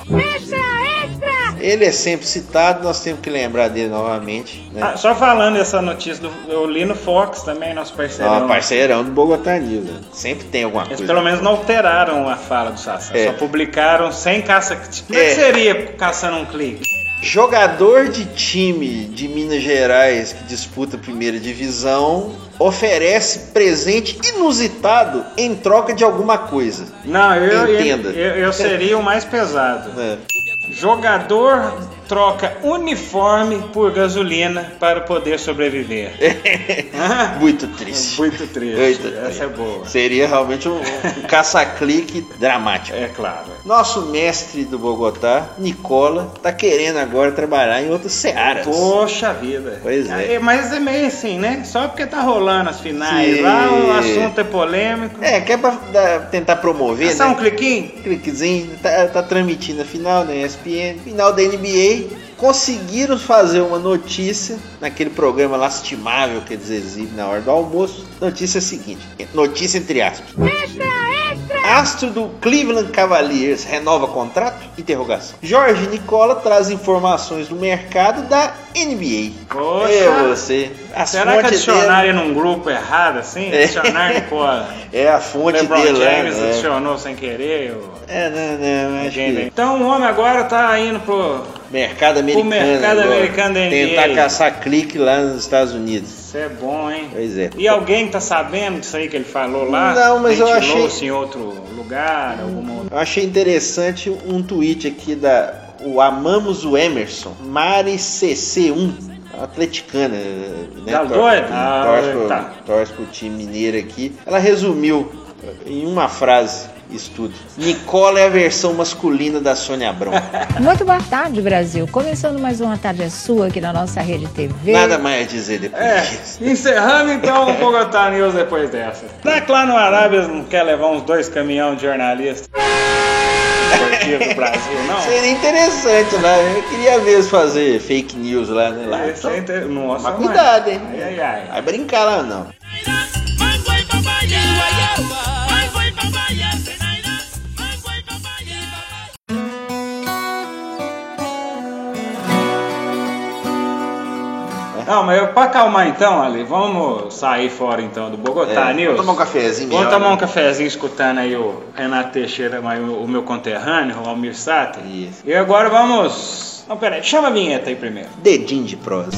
Ele é sempre citado, nós temos que lembrar dele novamente. Né? Ah, só falando essa notícia, do, eu li no Fox também, nosso parceirão. Ó, parceirão do Bogotá News. né? Sempre tem alguma Eles coisa. pelo menos não alteraram a fala do Sassá, É. só publicaram sem caça. Como é É. que seria caçando um clique? Jogador de time de Minas Gerais que disputa a primeira divisão oferece presente inusitado em troca de alguma coisa. Não, eu, Entenda. eu, eu seria o mais pesado. É. Jogador troca uniforme por gasolina para poder sobreviver. Muito triste. Muito triste. Muito Essa triste. é boa. Seria realmente um, um caça-clique dramático. É claro. Nosso mestre do Bogotá, Nicola, tá querendo agora trabalhar em outras searas. Poxa vida. Pois é. Mas é meio assim, né? Só porque tá rolando as finais Sim. lá, o assunto é polêmico. É, quer pra dar- tentar promover, É só né? um cliquinho? cliquezinho, tá, tá transmitindo a final da ESPN, final da NBA. Conseguiram fazer uma notícia naquele programa lastimável que eles exibem na hora do almoço. Notícia seguinte: notícia entre aspas. Astro do Cleveland Cavaliers renova contrato? Interrogação. Jorge Nicola traz informações do mercado da NBA. Poxa. É você. A Será que adicionaram num grupo errado assim? É. Adicionaram Nicola. É a fonte LeBron dele lá. James né? adicionou sem querer. ou- É, não, não, acho Ninguém vem. que Então o homem agora tá indo pro. Mercado americano. mercado agora. americano da NBA. Tentar caçar clique lá nos Estados Unidos. Isso é bom, hein? Pois é. E alguém tá sabendo disso aí que ele falou lá? Não, mas eu achei- em outro lugar, alguma. Eu achei interessante um tweet aqui da o Amamos o Emerson, Mari CC1, atleticana, né? Tá doido? Torce, Ah, tá. torce pro time mineiro aqui. Ela resumiu em uma frase isso tudo. Nicola é a versão masculina da Sônia Abrão. Muito boa tarde, Brasil. Começando mais uma tarde sua aqui na nossa rede TV. Nada mais a dizer depois É, disso. encerrando então o Bogotá News depois dessa. Será que lá no Arábia não quer levar uns dois caminhões de jornalistas? Do Brasil, não? Seria interessante, né? Eu queria ver eles fazer fake news lá, né? Lá. Esse é inter- Nossa, Mas mãe. cuidado, hein? Ai, ai, ai. Vai brincar lá não. Não, mas eu, pra acalmar então, Ali, vamos sair fora então do Bogotá É, News. vamos tomar um cafezinho Vamos melhor, tomar né? um cafezinho escutando aí o Renato Teixeira, o meu conterrâneo, o Almir Sater. Isso. E agora vamos. Não, peraí, chama a vinheta aí primeiro. Dedinho de prosa.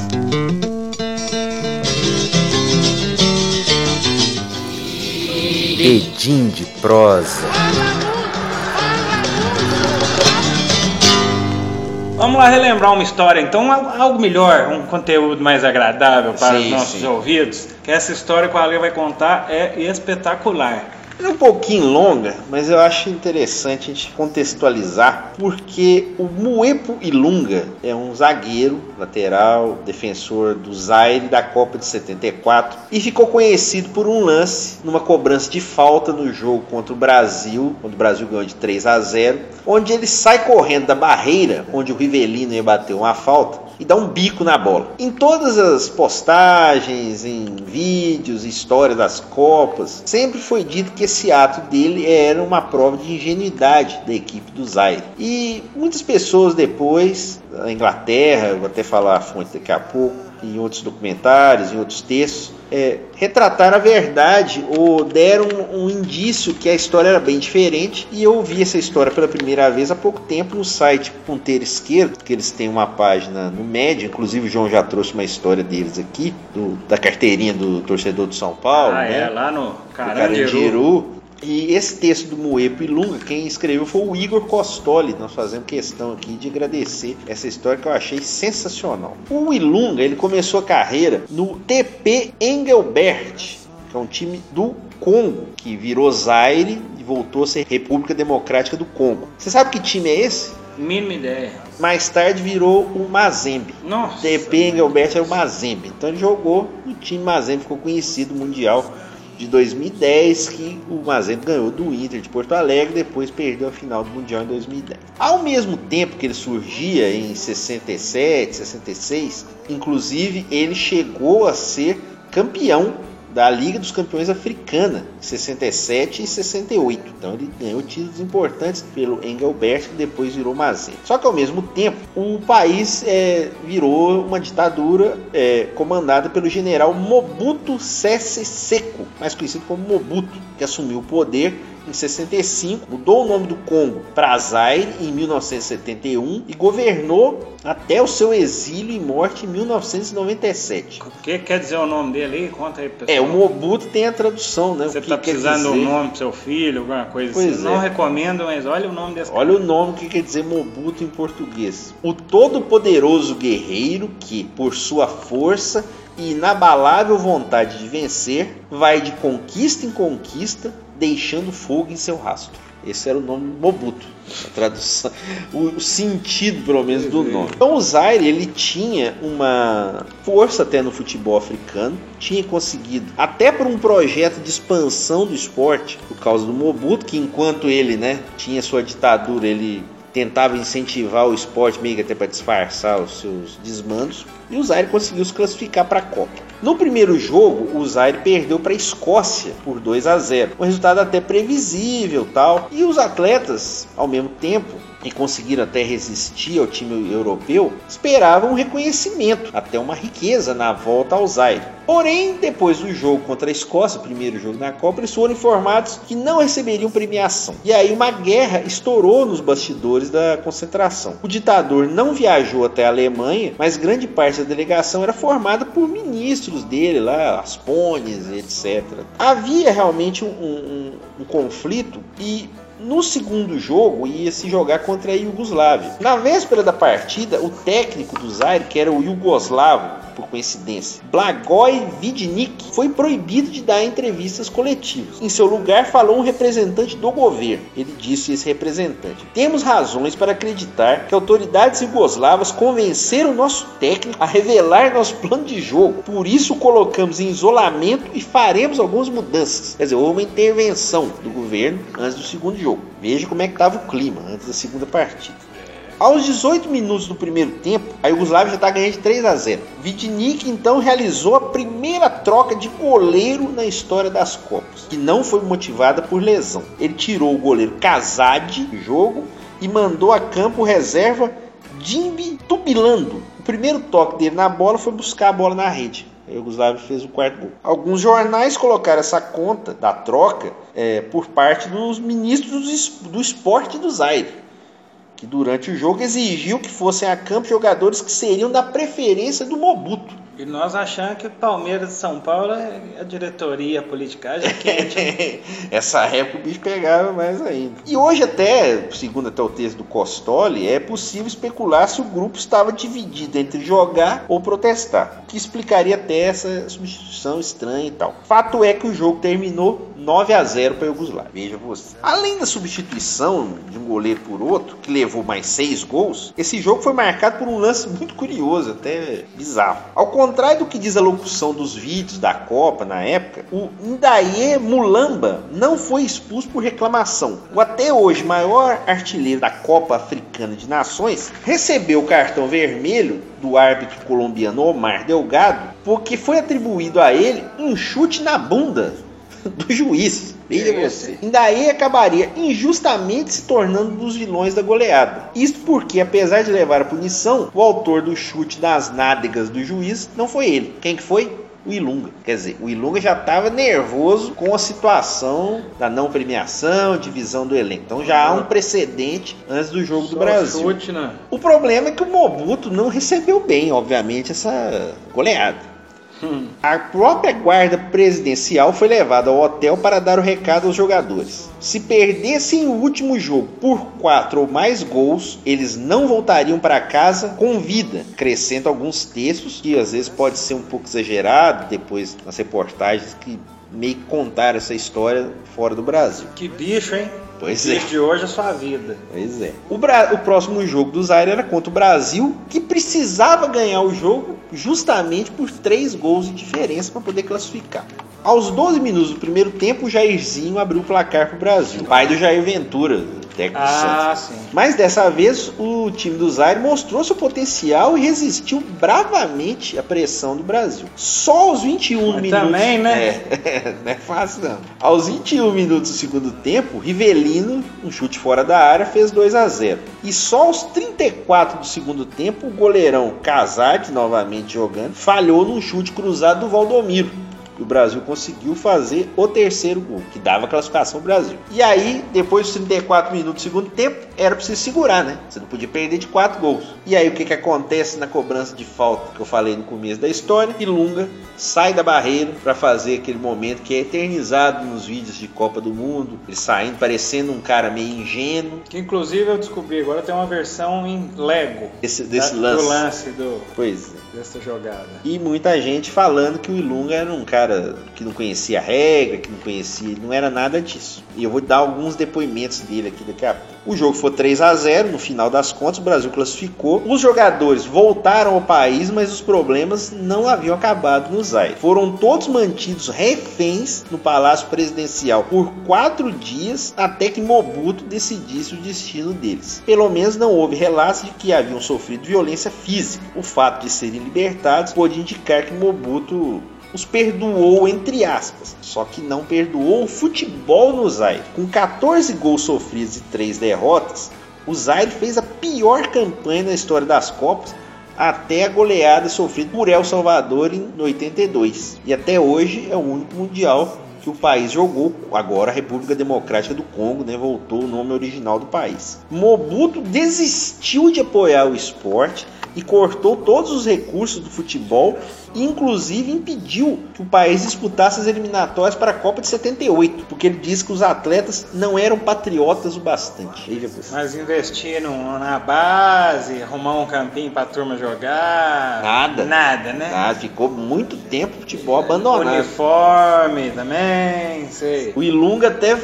Dedinho de prosa. Vamos lá relembrar uma história, então, al- algo melhor, um conteúdo mais agradável para Sim, os nossos sim. ouvidos. Que essa história que o Ale vai contar é espetacular. É um pouquinho longa, mas eu acho interessante a gente contextualizar porque o Muepo Ilunga é um zagueiro, lateral, defensor do Zaire da Copa de 74 e ficou conhecido por um lance numa cobrança de falta no jogo contra o Brasil, quando o Brasil ganhou de 3 a 0, onde ele sai correndo da barreira onde o Rivelino ia bater uma falta e dá um bico na bola. Em todas as postagens, em vídeos, histórias das Copas, sempre foi dito que esse ato dele era uma prova de ingenuidade da equipe do Zaire. E muitas pessoas depois, na Inglaterra, vou até falar a fonte daqui a pouco, em outros documentários, em outros textos, é, retrataram a verdade ou deram um, um indício que a história era bem diferente. E eu vi essa história pela primeira vez há pouco tempo no site Ponteiro Esquerdo, que eles têm uma página no Médio, inclusive o João já trouxe uma história deles aqui, do- da carteirinha do torcedor do São Paulo. ah, né? é, lá no Carandiru. Carandiru. E esse texto do Moepo e Lunga, quem escreveu foi o Igor Costoli. Nós fazemos questão aqui de agradecer essa história que eu achei sensacional. O Ilunga, ele começou a carreira no TP Engelbert, que é um time do Congo, que virou Zaire e voltou a ser República Democrática do Congo. Você sabe que time é esse? Mínima ideia. Mais tarde virou o Mazembe. Nossa. TP Engelbert era o Mazembe. Então ele jogou no time Mazembe, ficou conhecido mundial de 2010, que o Mazembe ganhou do Inter de Porto Alegre, depois perdeu a final do Mundial em 2010. Ao mesmo tempo que ele surgia em 67, 66, inclusive ele chegou a ser campeão da Liga dos Campeões Africana, em 67 e 68. Então ele ganhou títulos importantes pelo Engelbert, que depois virou Mazembe. Só que ao mesmo tempo, o país é, virou uma ditadura é, comandada pelo general Mobutu Sese Seko, mais conhecido como Mobutu, que assumiu o poder em 65, mudou o nome do Congo para Zaire em 1971 e governou até o seu exílio e morte em 1997. O que quer dizer o nome dele aí? Conta aí, pessoal. É, o Mobutu tem a tradução, né? Você tá quer precisando dizer. nome pro seu filho, alguma coisa Pois assim. é. Não recomendo, mas olha o nome desse Olha o nome que quer dizer Mobutu em português. O todo-poderoso guerreiro que, por sua força e inabalável vontade de vencer, vai de conquista em conquista, deixando fogo em seu rastro. Esse era o nome Mobutu, a tradução, o, sentido pelo menos do nome. Então o Zaire ele tinha uma força até no futebol africano, tinha conseguido até por um projeto de expansão do esporte por causa do Mobutu, que enquanto ele, né, tinha sua ditadura, ele tentava incentivar o esporte meio que até para disfarçar os seus desmandos. E o Zaire conseguiu se classificar para a Copa. No primeiro jogo, o Zaire perdeu para a Escócia por 2 a 0. Um resultado até previsível, tal. E os atletas, ao mesmo tempo, que conseguiram até resistir ao time europeu, esperavam um reconhecimento, até uma riqueza na volta ao Zaire. Porém, depois do jogo contra a Escócia, primeiro jogo na Copa, eles foram informados que não receberiam premiação. E aí uma guerra estourou nos bastidores da concentração. O ditador não viajou até a Alemanha, mas grande parte da delegação era formada por ministros dele lá, as Pones, etc. Havia realmente um, um, um conflito e no segundo jogo ia se jogar contra a Iugoslávia. Na véspera da partida, o técnico do Zaire, que era o Iugoslavo, por coincidência, Blagoj Vidnik, foi proibido de dar entrevistas coletivas. Em seu lugar, falou um representante do governo. Ele disse esse representante: Temos razões para acreditar que autoridades jugoslavas convenceram o nosso técnico a revelar nosso plano de jogo. Por isso, colocamos em isolamento e faremos algumas mudanças. Quer dizer, houve uma intervenção do governo antes do segundo jogo. Veja como é que estava o clima antes da segunda partida. Aos 18 minutos do primeiro tempo, a Iugoslávia já está ganhando de 3 a 0. Vidnik então realizou a primeira troca de goleiro na história das Copas, que não foi motivada por lesão. Ele tirou o goleiro Kazad do jogo e mandou a campo reserva Dimbi Tubilando. O primeiro toque dele na bola foi buscar a bola na rede. A Iugoslávia fez o quarto gol. Alguns jornais colocaram essa conta da troca é, por parte dos ministros do esporte do Zaire que durante o jogo exigiu que fossem a campo jogadores que seriam da preferência do Mobuto. E nós achamos que o Palmeiras de São Paulo é a diretoria, a politicagem é quente. Essa época o bicho pegava mais ainda. E hoje até, segundo até o texto do Costoli, é possível especular se o grupo estava dividido entre jogar ou protestar. O que explicaria até essa substituição estranha e tal. Fato é que o jogo terminou 9 a 0 para a Iugoslávia. Veja você. Além da substituição de um goleiro por outro, que levou mais seis gols, esse jogo foi marcado por um lance muito curioso, até bizarro. Ao contrário do que diz a locução dos vídeos da Copa na época, o Ndaye Mulamba não foi expulso por reclamação. O até hoje maior artilheiro da Copa Africana de Nações recebeu o cartão vermelho do árbitro colombiano Omar Delgado porque foi atribuído a ele um chute na bunda do juiz. Veja você. Daí acabaria injustamente se tornando um dos vilões da goleada. Isto porque, apesar de levar a punição, o autor do chute das nádegas do juiz não foi ele. Quem que foi? O Ilunga. Quer dizer, o Ilunga já estava nervoso com a situação da não premiação, divisão do elenco. Então já há um precedente antes do jogo do Brasil. Chute, né? O problema é que o Mobuto não recebeu bem, obviamente, essa goleada. A própria guarda presidencial foi levada ao hotel para dar o recado aos jogadores. Se perdessem o último jogo por quatro ou mais gols, eles não voltariam para casa com vida. Acrescento alguns textos que às vezes pode ser um pouco exagerado depois nas reportagens que meio que contaram essa história fora do Brasil. Que bicho, hein? Pois o é. de hoje é sua vida. Pois é. O, Bra- o próximo jogo do Zaire era contra o Brasil, que precisava ganhar o jogo justamente por três gols de diferença para poder classificar. Aos 12 minutos do primeiro tempo, o Jairzinho abriu o placar para o Brasil. Pai do Jair Ventura, técnico do Ah, Santos. sim. Mas dessa vez o time do Zaire mostrou seu potencial e resistiu bravamente à pressão do Brasil. Só aos 21 Mas minutos. também, né? É, não é fácil não. Aos 21 minutos do segundo tempo, Rivelino, um chute fora da área, fez 2 a 0. E só aos 34 do segundo tempo, o goleirão Casati, novamente jogando, falhou num chute cruzado do Valdomiro. E o Brasil conseguiu fazer o terceiro gol, que dava a classificação ao Brasil. E aí, depois dos 34 minutos do segundo tempo, era pra você segurar, né? Você não podia perder de 4 gols. E aí, o que, que acontece na cobrança de falta que eu falei no começo da história? E Lunga sai da barreira para fazer aquele momento que é eternizado nos vídeos de Copa do Mundo. Ele saindo, parecendo um cara meio ingênuo. Que inclusive eu descobri agora tem uma versão em Lego Esse, desse da- lance. do lance do, Pois é. Dessa jogada. E muita gente falando que o Ilunga era um cara que não conhecia a regra, que não conhecia, não era nada disso. E eu vou dar alguns depoimentos dele aqui daqui a pouco. O jogo foi 3 a 0 no final das contas, o Brasil classificou. Os jogadores voltaram ao país, mas os problemas não haviam acabado no Zaire. Foram todos mantidos reféns no Palácio Presidencial por quatro dias até que Mobutu decidisse o destino deles. Pelo menos não houve relatos de que haviam sofrido violência física. O fato de serem libertados pode indicar que Mobutu os perdoou entre aspas, só que não perdoou o futebol no Zaire. Com 14 gols sofridos e 3 derrotas, o Zaire fez a pior campanha na história das Copas até a goleada sofrida por El Salvador em 82. E até hoje é o único mundial que o país jogou. Agora a República Democrática do Congo, né, voltou o nome original do país. Mobutu desistiu de apoiar o esporte e cortou todos os recursos do futebol e inclusive impediu que o país disputasse as eliminatórias para a Copa de 78, porque ele disse que os atletas não eram patriotas o bastante. Mas investiram na base, arrumar um campinho pra turma jogar. Nada. Nada, né? Nada, ficou muito tempo o futebol abandonado. Uniforme também, sei. O Ilunga até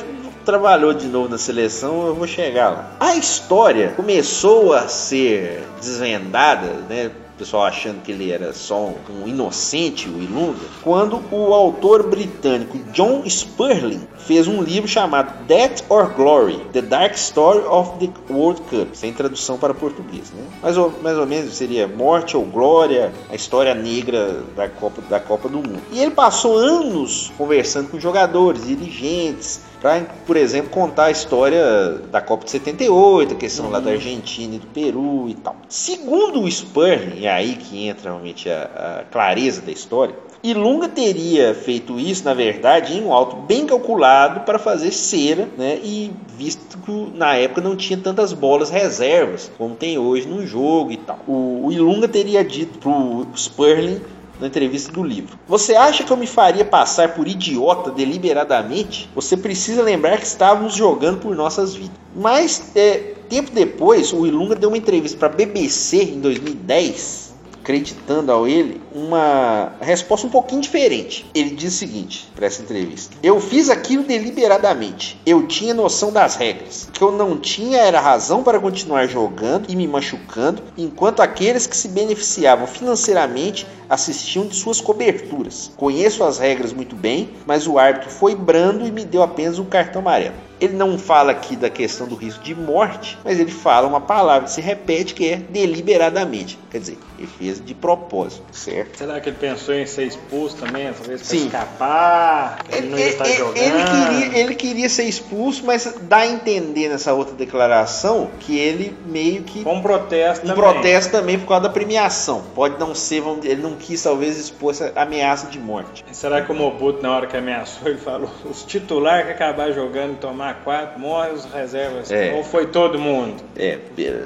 trabalhou de novo na seleção, eu vou chegar lá. A história começou a ser desvendada, né? Pessoal achando que ele era só um inocente, o Ilunga, quando o autor britânico John Sperling fez um livro chamado Death or Glory: The Dark Story of the World Cup, sem tradução para português, né? Mais ou, mais ou menos seria Morte ou Glória, a história negra da Copa, da Copa do Mundo. E ele passou anos conversando com jogadores, dirigentes, para, por exemplo, contar a história da Copa de 78, a questão lá da Argentina e do Peru e tal. Segundo o Sperling, é aí que entra realmente a, a clareza da história, Ilunga teria feito isso, na verdade, em um alto bem calculado para fazer cera, né? E visto que na época não tinha tantas bolas reservas como tem hoje no jogo e tal. O, o Ilunga teria dito pro Sperling na entrevista do livro. Você acha que eu me faria passar por idiota deliberadamente? Você precisa lembrar que estávamos jogando por nossas vidas. Mas, é, tempo depois, o Ilunga deu uma entrevista para a BBC em 2010, acreditando ao ele uma resposta um pouquinho diferente. Ele diz o seguinte para essa entrevista: Eu fiz aquilo deliberadamente. Eu tinha noção das regras. O que eu não tinha era razão para continuar jogando e me machucando, enquanto aqueles que se beneficiavam financeiramente assistiam de suas coberturas. Conheço as regras muito bem, mas o árbitro foi brando e me deu apenas um cartão amarelo. Ele não fala aqui da questão do risco de morte, mas ele fala uma palavra que se repete que é deliberadamente. Quer dizer, ele fez de propósito, certo? Será que ele pensou em ser expulso também, essa vez pra Sim. escapar? Ele, não ia estar ele, jogando. ele queria, ele queria ser expulso, mas dá a entender nessa outra declaração que ele meio que. Com um protesto um também. protesto também por causa da premiação. Pode não ser, vamos ele não quis talvez expor essa ameaça de morte. Será que o Mobuto, na hora que ameaçou, ele falou: os titulares que acabar jogando e tomar quatro, morrem os reservas. É. Ou foi todo mundo? É,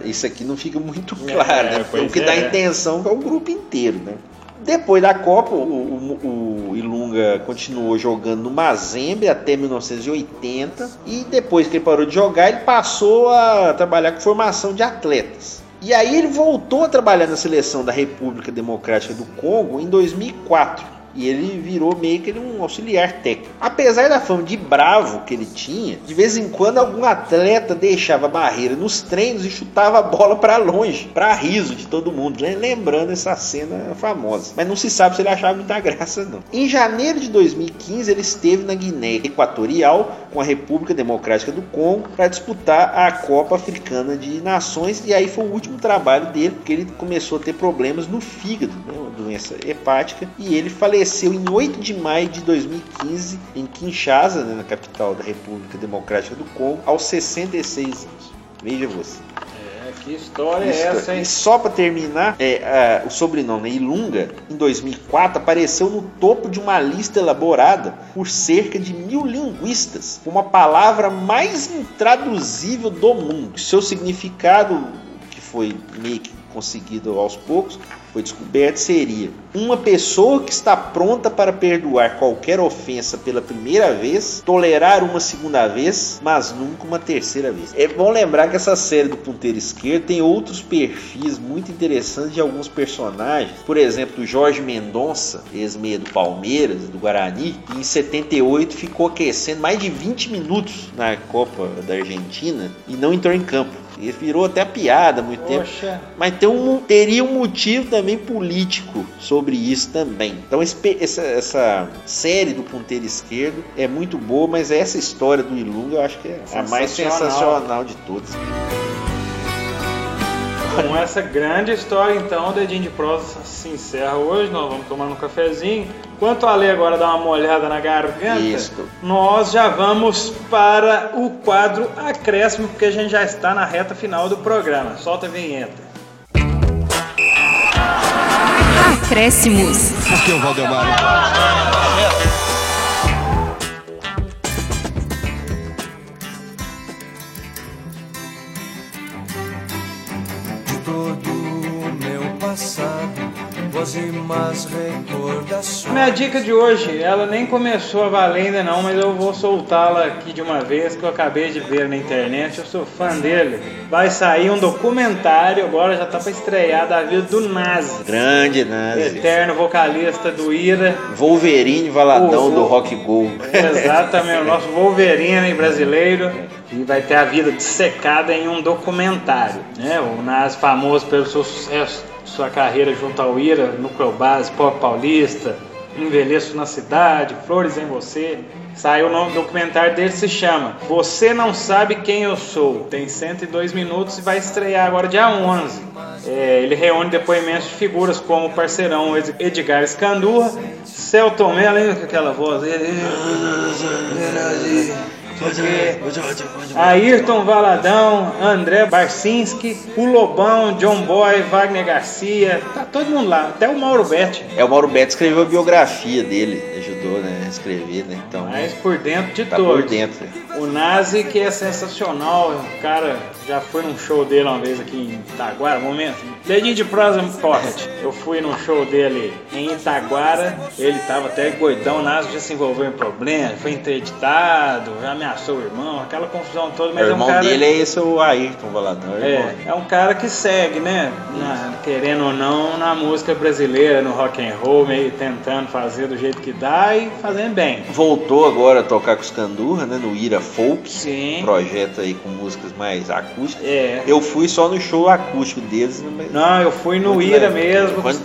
isso aqui não fica muito claro, né? pois O que é. dá a intenção é o grupo inteiro, né? Depois da Copa, o, o- o Ilunga continuou jogando no Mazembe até 1980 e depois que ele parou de jogar, ele passou a trabalhar com formação de atletas. E aí ele voltou a trabalhar na seleção da República Democrática do Congo em 2004. E ele virou meio que um auxiliar técnico. Apesar da fama de bravo que ele tinha, de vez em quando algum atleta deixava a barreira nos treinos e chutava a bola para longe, para riso de todo mundo, né? lembrando essa cena famosa. Mas não se sabe se ele achava muita graça não. Em janeiro de 2015, ele esteve na Guiné Equatorial com a República Democrática do Congo para disputar a Copa Africana de Nações e aí foi o último trabalho dele, porque ele começou a ter problemas no fígado, né? uma doença hepática, e ele faleceu em 8 de maio de 2015 em Kinshasa, né, na capital da República Democrática do Congo, aos 66 anos. Veja você. É, que história é essa, hein? E só para terminar, é, ah, o sobrenome né, Ilunga, em 2004, apareceu no topo de uma lista elaborada por cerca de mil linguistas, como a palavra mais intraduzível do mundo. Seu significado, que foi meio que conseguido aos poucos, foi descoberto seria uma pessoa que está pronta para perdoar qualquer ofensa pela primeira vez, tolerar uma segunda vez, mas nunca uma terceira vez. É bom lembrar que essa série do Ponteiro Esquerdo tem outros perfis muito interessantes de alguns personagens. Por exemplo, Jorge Mendonça, ex-meia do Palmeiras, do Guarani, que em 78 ficou aquecendo mais de 20 minutos na Copa da Argentina e não entrou em campo. Ele virou até piada há muito tempo. Poxa. Mas tem um, teria um motivo também político sobre isso também. Então essa, essa série do ponteiro esquerdo é muito boa, mas essa história do Ilunga eu acho que é a mais Sensacional. sensacional de todas. Com essa grande história, então, o Dedinho de Prosa se encerra hoje. Nós vamos tomar um cafezinho. Enquanto a Ale agora dá uma molhada na garganta, Isso. nós já vamos para o quadro acréscimo, porque a gente já está na reta final do programa. Solta a vinheta. Acréscimos. Aqui é o Valdemar. Todo o meu passado, voz e más recordações. Minha dica de hoje, ela nem começou a valer ainda não, mas eu vou soltá-la aqui de uma vez que eu acabei de ver na internet. Eu sou fã dele. Vai sair um documentário, agora já tá para estrear, da vida do Nazi. Grande Nazi. Eterno vocalista do Ira. Wolverine Valadão O- do Rock Go. Exatamente, o nosso Wolverine brasileiro. E vai ter a vida dissecada em um documentário. Né? O Nazi famoso pelo seu sucesso, sua carreira junto ao Ira, Núcleo Base, Pop Paulista, Envelheço na Cidade, Flores em Você. Saiu o nome do documentário dele, se chama Você Não Sabe Quem Eu Sou. Tem 102 minutos e vai estrear agora dia 11. É, ele reúne depoimentos de figuras como o parceirão Ed- Edgar Scandurra, Celton Mello, aquela voz dele? Ayrton Valadão, André Barcinski, o Lobão, John Boy, Wagner Garcia, tá todo mundo lá, até o Mauro Betti. É o Mauro Beto escreveu a biografia dele, ajudou né, a escrever, né? Então Mas por dentro de tá todos. por dentro. O Nazi, que é sensacional, o cara já foi num show dele uma vez aqui em Itaguara, um momento. Dedinho de prosa pocket. Eu fui num show dele em Itaguara, ele tava até goidão, o Nazi já se envolveu em problemas, foi interditado, já ameaçou o irmão, aquela confusão toda, mas o é um irmão cara. dele é esse, o Ayrton Valadão. é irmão. É, é um cara que segue, né? na- querendo ou não, na música brasileira, no rock and roll, meio tentando fazer do jeito que dá e fazendo bem. Voltou agora a tocar com os Candurra, né? No Ira Folk. Sim. Projeto aí com músicas mais acústicas. É. Eu fui só no show acústico deles. Não, eu fui no Ira bem. mesmo, com os.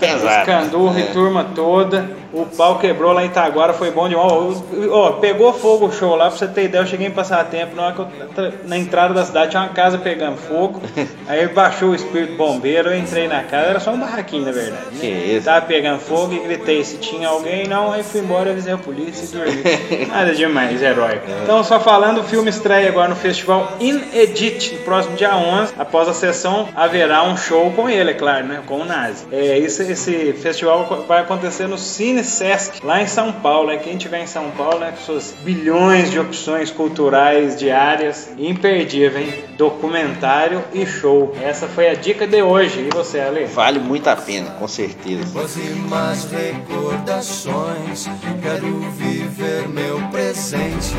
Candurra É. e turma toda. O pau quebrou lá em Itaguara, foi bom demais. Ó, pegou fogo o show lá, pra você ter ideia, eu cheguei em passar tempo, na, hora que eu na entrada da cidade tinha uma casa pegando fogo. aí baixou o espírito bombeiro, eu entrei na casa, era só um barraquinho na verdade. né? Que isso? Tava pegando fogo e gritei se tinha alguém, não, aí fui embora, avisei a polícia e dormi. Nada demais, herói. Então, só falando, o filme estreia agora no festival Inedit, no próximo dia 11. Após a sessão, haverá um show com ele, é claro, né? Com o Nazi. É, esse, esse festival vai acontecer no Cine Sesc, lá em São Paulo. Né? Quem tiver em São Paulo, né, com suas bilhões de opções culturais diárias, imperdível, hein? Documentário e show. Essa foi a dica de hoje. E você, Ale? Vale muito a pena, com certeza. Más recordações, quero viver meu presente.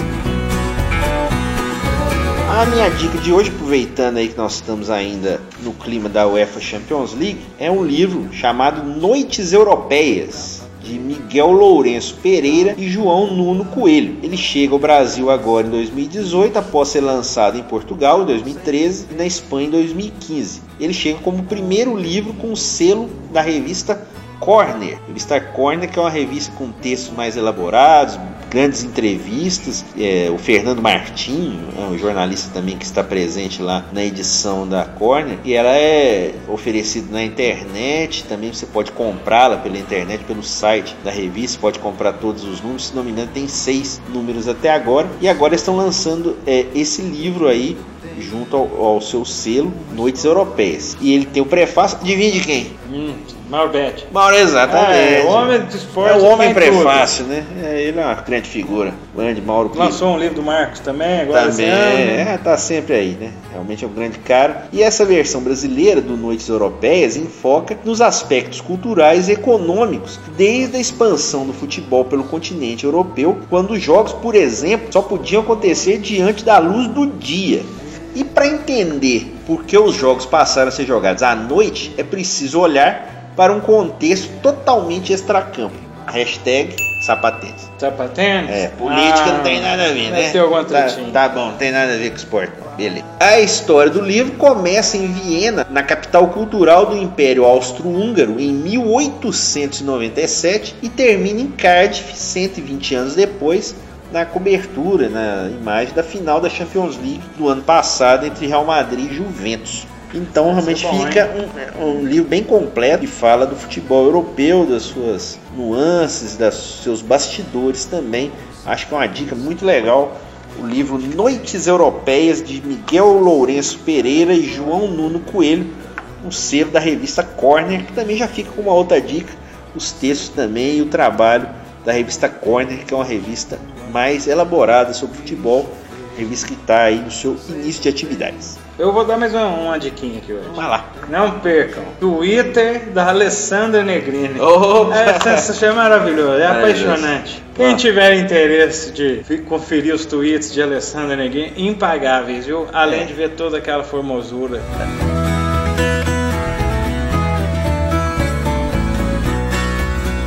A minha dica de hoje, aproveitando aí que nós estamos ainda no clima da UEFA Champions League, é um livro chamado Noites Europeias, de Miguel Lourenço Pereira e João Nuno Coelho. Ele chega ao Brasil agora em 2018, após ser lançado em Portugal em 2013 e na Espanha em 2015. Ele chega como o primeiro livro com selo da revista Corner. Revista Corner, que é uma revista com textos mais elaborados, grandes entrevistas. É, o Fernando Martim, é um jornalista também que está presente lá na edição da Corner. E ela é oferecida na internet, também você pode comprá-la pela internet, pelo site da revista, pode comprar todos os números. Se não me engano, tem seis números até agora. E agora estão lançando é, esse livro aí junto ao, ao seu selo Noites Europeias. E ele tem o prefácio, adivinha de quem? Hum, Mauro Betti. Mauro, exatamente. É, o homem do esporte É o tá homem em prefácio, né? É, ele é uma grande figura. Grande Mauro tudo. Lançou um livro do Marcos também, agora Também, né? é, tá sempre aí, né? Realmente é um grande cara. E essa versão brasileira do Noites Europeias enfoca nos aspectos culturais e econômicos, desde a expansão do futebol pelo continente europeu, quando os jogos, por exemplo, só podiam acontecer diante da luz do dia. E para entender por que os jogos passaram a ser jogados à noite, é preciso olhar para um contexto totalmente extracampo. Hashtag sapatênis. Sapatênis? É, política Ah, não tem nada a ver, né? ter alguma tá, tretinha. tá bom, não tem nada a ver com esporte. Beleza. A história do livro começa em Viena, na capital cultural do Império Austro-Húngaro, em 1897 e termina em Cardiff, 120 anos depois, na cobertura, na imagem da final da Champions League do ano passado entre Real Madrid e Juventus. Então realmente bom, fica um, um livro bem completo que fala do futebol europeu, das suas nuances, dos seus bastidores também. Acho que é uma dica muito legal. O livro Noites Europeias de Miguel Lourenço Pereira e João Nuno Coelho, um selo da revista Corner, que também já fica com uma outra dica, os textos também e o trabalho da revista Corner, que é uma revista mais elaborada sobre futebol, revista que está aí no seu início de atividades. Eu vou dar mais uma, uma diquinha aqui hoje. Vai lá. Não percam. Twitter da Alessandra Negrini. Opa! É, essa é maravilhoso, é apaixonante. Quem tiver interesse de conferir os tweets de Alessandra Negrini, impagáveis, viu? Além É. de ver toda aquela formosura.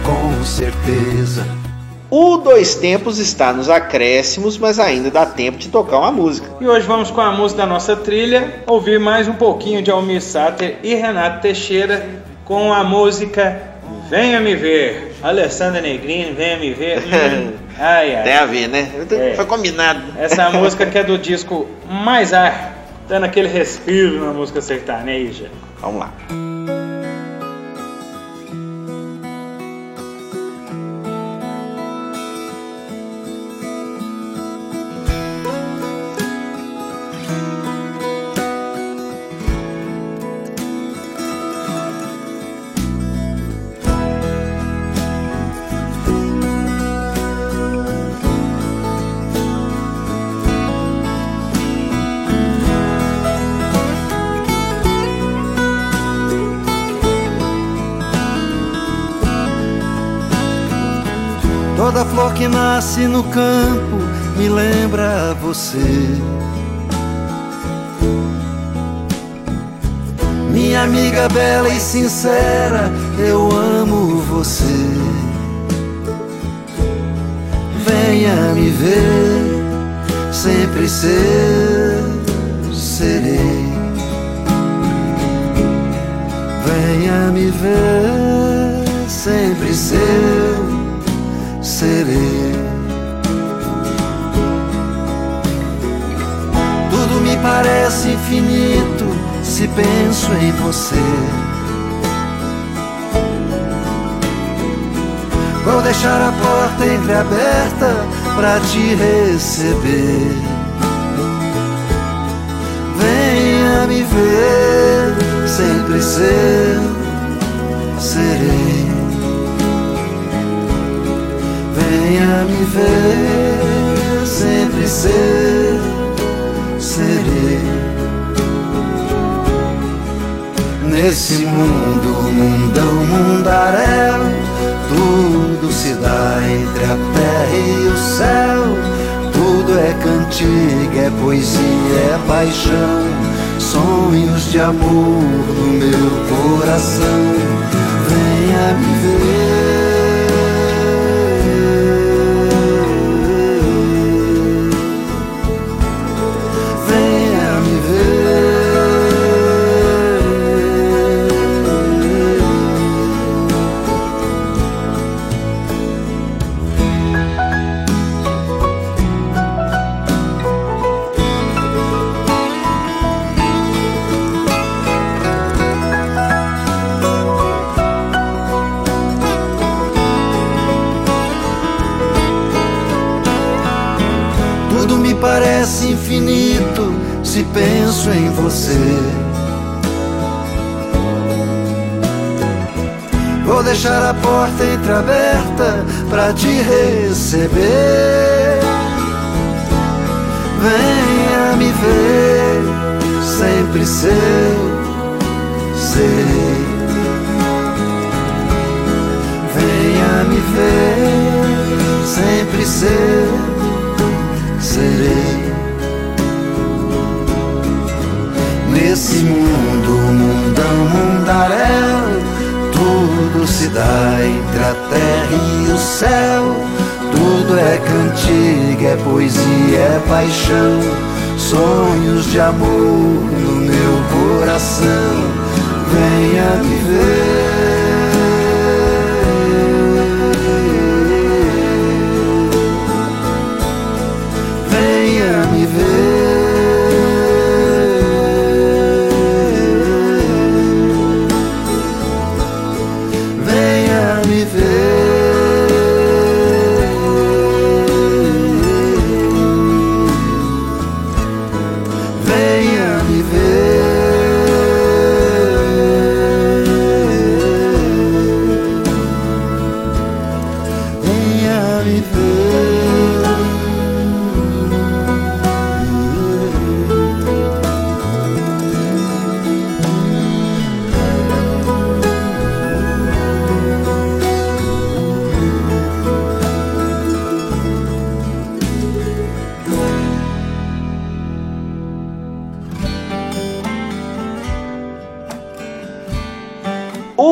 Com certeza. O Dois Tempos está nos acréscimos, mas ainda dá tempo de tocar uma música. E hoje vamos com a música da nossa trilha, ouvir mais um pouquinho de Almir Sater e Renato Teixeira com a música Venha Me Ver. Alessandra Negrini, Venha Me Ver. Hum, ai, ai. Tem a ver, né? É. Foi combinado. Essa música que é do disco Mais Ar, dando aquele respiro na música sertaneja. Vamos lá. Nasce no campo me lembra você. Minha amiga bela e sincera, eu amo você. Venha me ver, sempre ser, serei. Venha me ver, sempre ser, serei. Parece infinito se penso em você. Vou deixar a porta entreaberta pra te receber. Venha me ver, sempre ser, serei. Venha me ver, sempre ser, Nesse mundo, mundão, mundaréu, tudo se dá entre a terra e o céu. Tudo é cantiga, é poesia, é paixão, sonhos de amor no meu coração. Venha me ver. Parece infinito se penso em você. Vou deixar a porta entreaberta pra te receber. Venha me ver, sempre seu, serei. Venha me ver, sempre seu, serei. Nesse mundo, mundão, mundaréu, tudo se dá entre a terra e do céu. Tudo é cantiga, é poesia, é paixão. Sonhos de amor no meu coração. Venha me ver.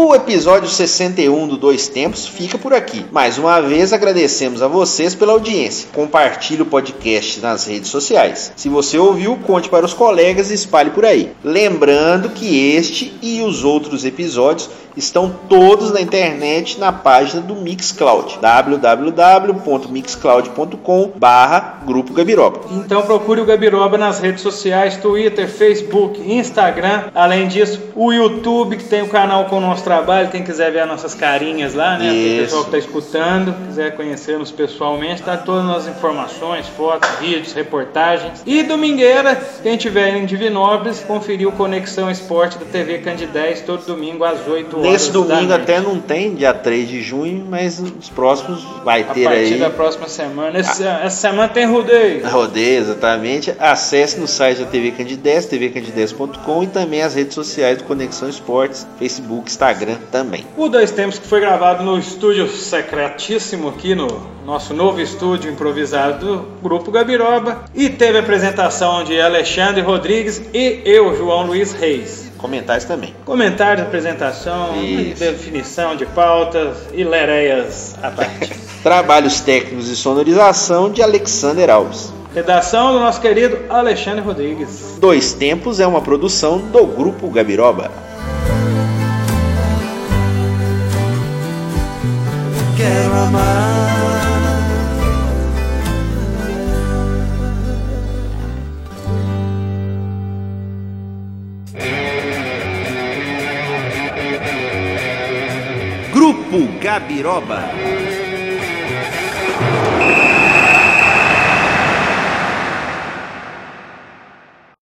O episódio 61 do Dois Tempos fica por aqui. Mais uma vez agradecemos a vocês pela audiência. Compartilhe o podcast nas redes sociais. Se você ouviu, conte para os colegas e espalhe por aí. Lembrando que este e os outros episódios estão todos na internet na página do Mixcloud www.mixcloud.com barra Grupo Gabiroba. Então procure o Gabiroba nas redes sociais, Twitter, Facebook, Instagram. Além disso, o YouTube, que tem o canal com o nosso trabalho. Quem quiser ver as nossas carinhas lá, né? Isso. pessoal que está escutando, quiser conhecer-nos pessoalmente, tá todas as informações, fotos, vídeos, reportagens. E domingueira, quem tiver em Divinópolis, conferiu Conexão Esporte da TV Candidez todo domingo às 8 horas. Nesse domingo até não tem, dia 3 de junho, mas os próximos vai A ter partir aí. da próxima semana. Esse- essa semana tem rodeio. Rodeio, exatamente. Acesse no site da TV Candidez, tvcandidez.com e também as redes sociais do Conexão Esportes, Facebook, Instagram também. O Dois Tempos que foi gravado no estúdio secretíssimo aqui no nosso novo estúdio improvisado do Grupo Gabiroba e teve a apresentação de Alexandre Rodrigues e eu, João Luiz Reis. Comentários também. Comentários, apresentação, Isso. definição de pautas e lereias à parte. Trabalhos técnicos e sonorização de Alexander Alves. Redação do nosso querido Alexandre Rodrigues. Dois Tempos é uma produção do Grupo Gabiroba. Quero amar. Grupo Gabiroba.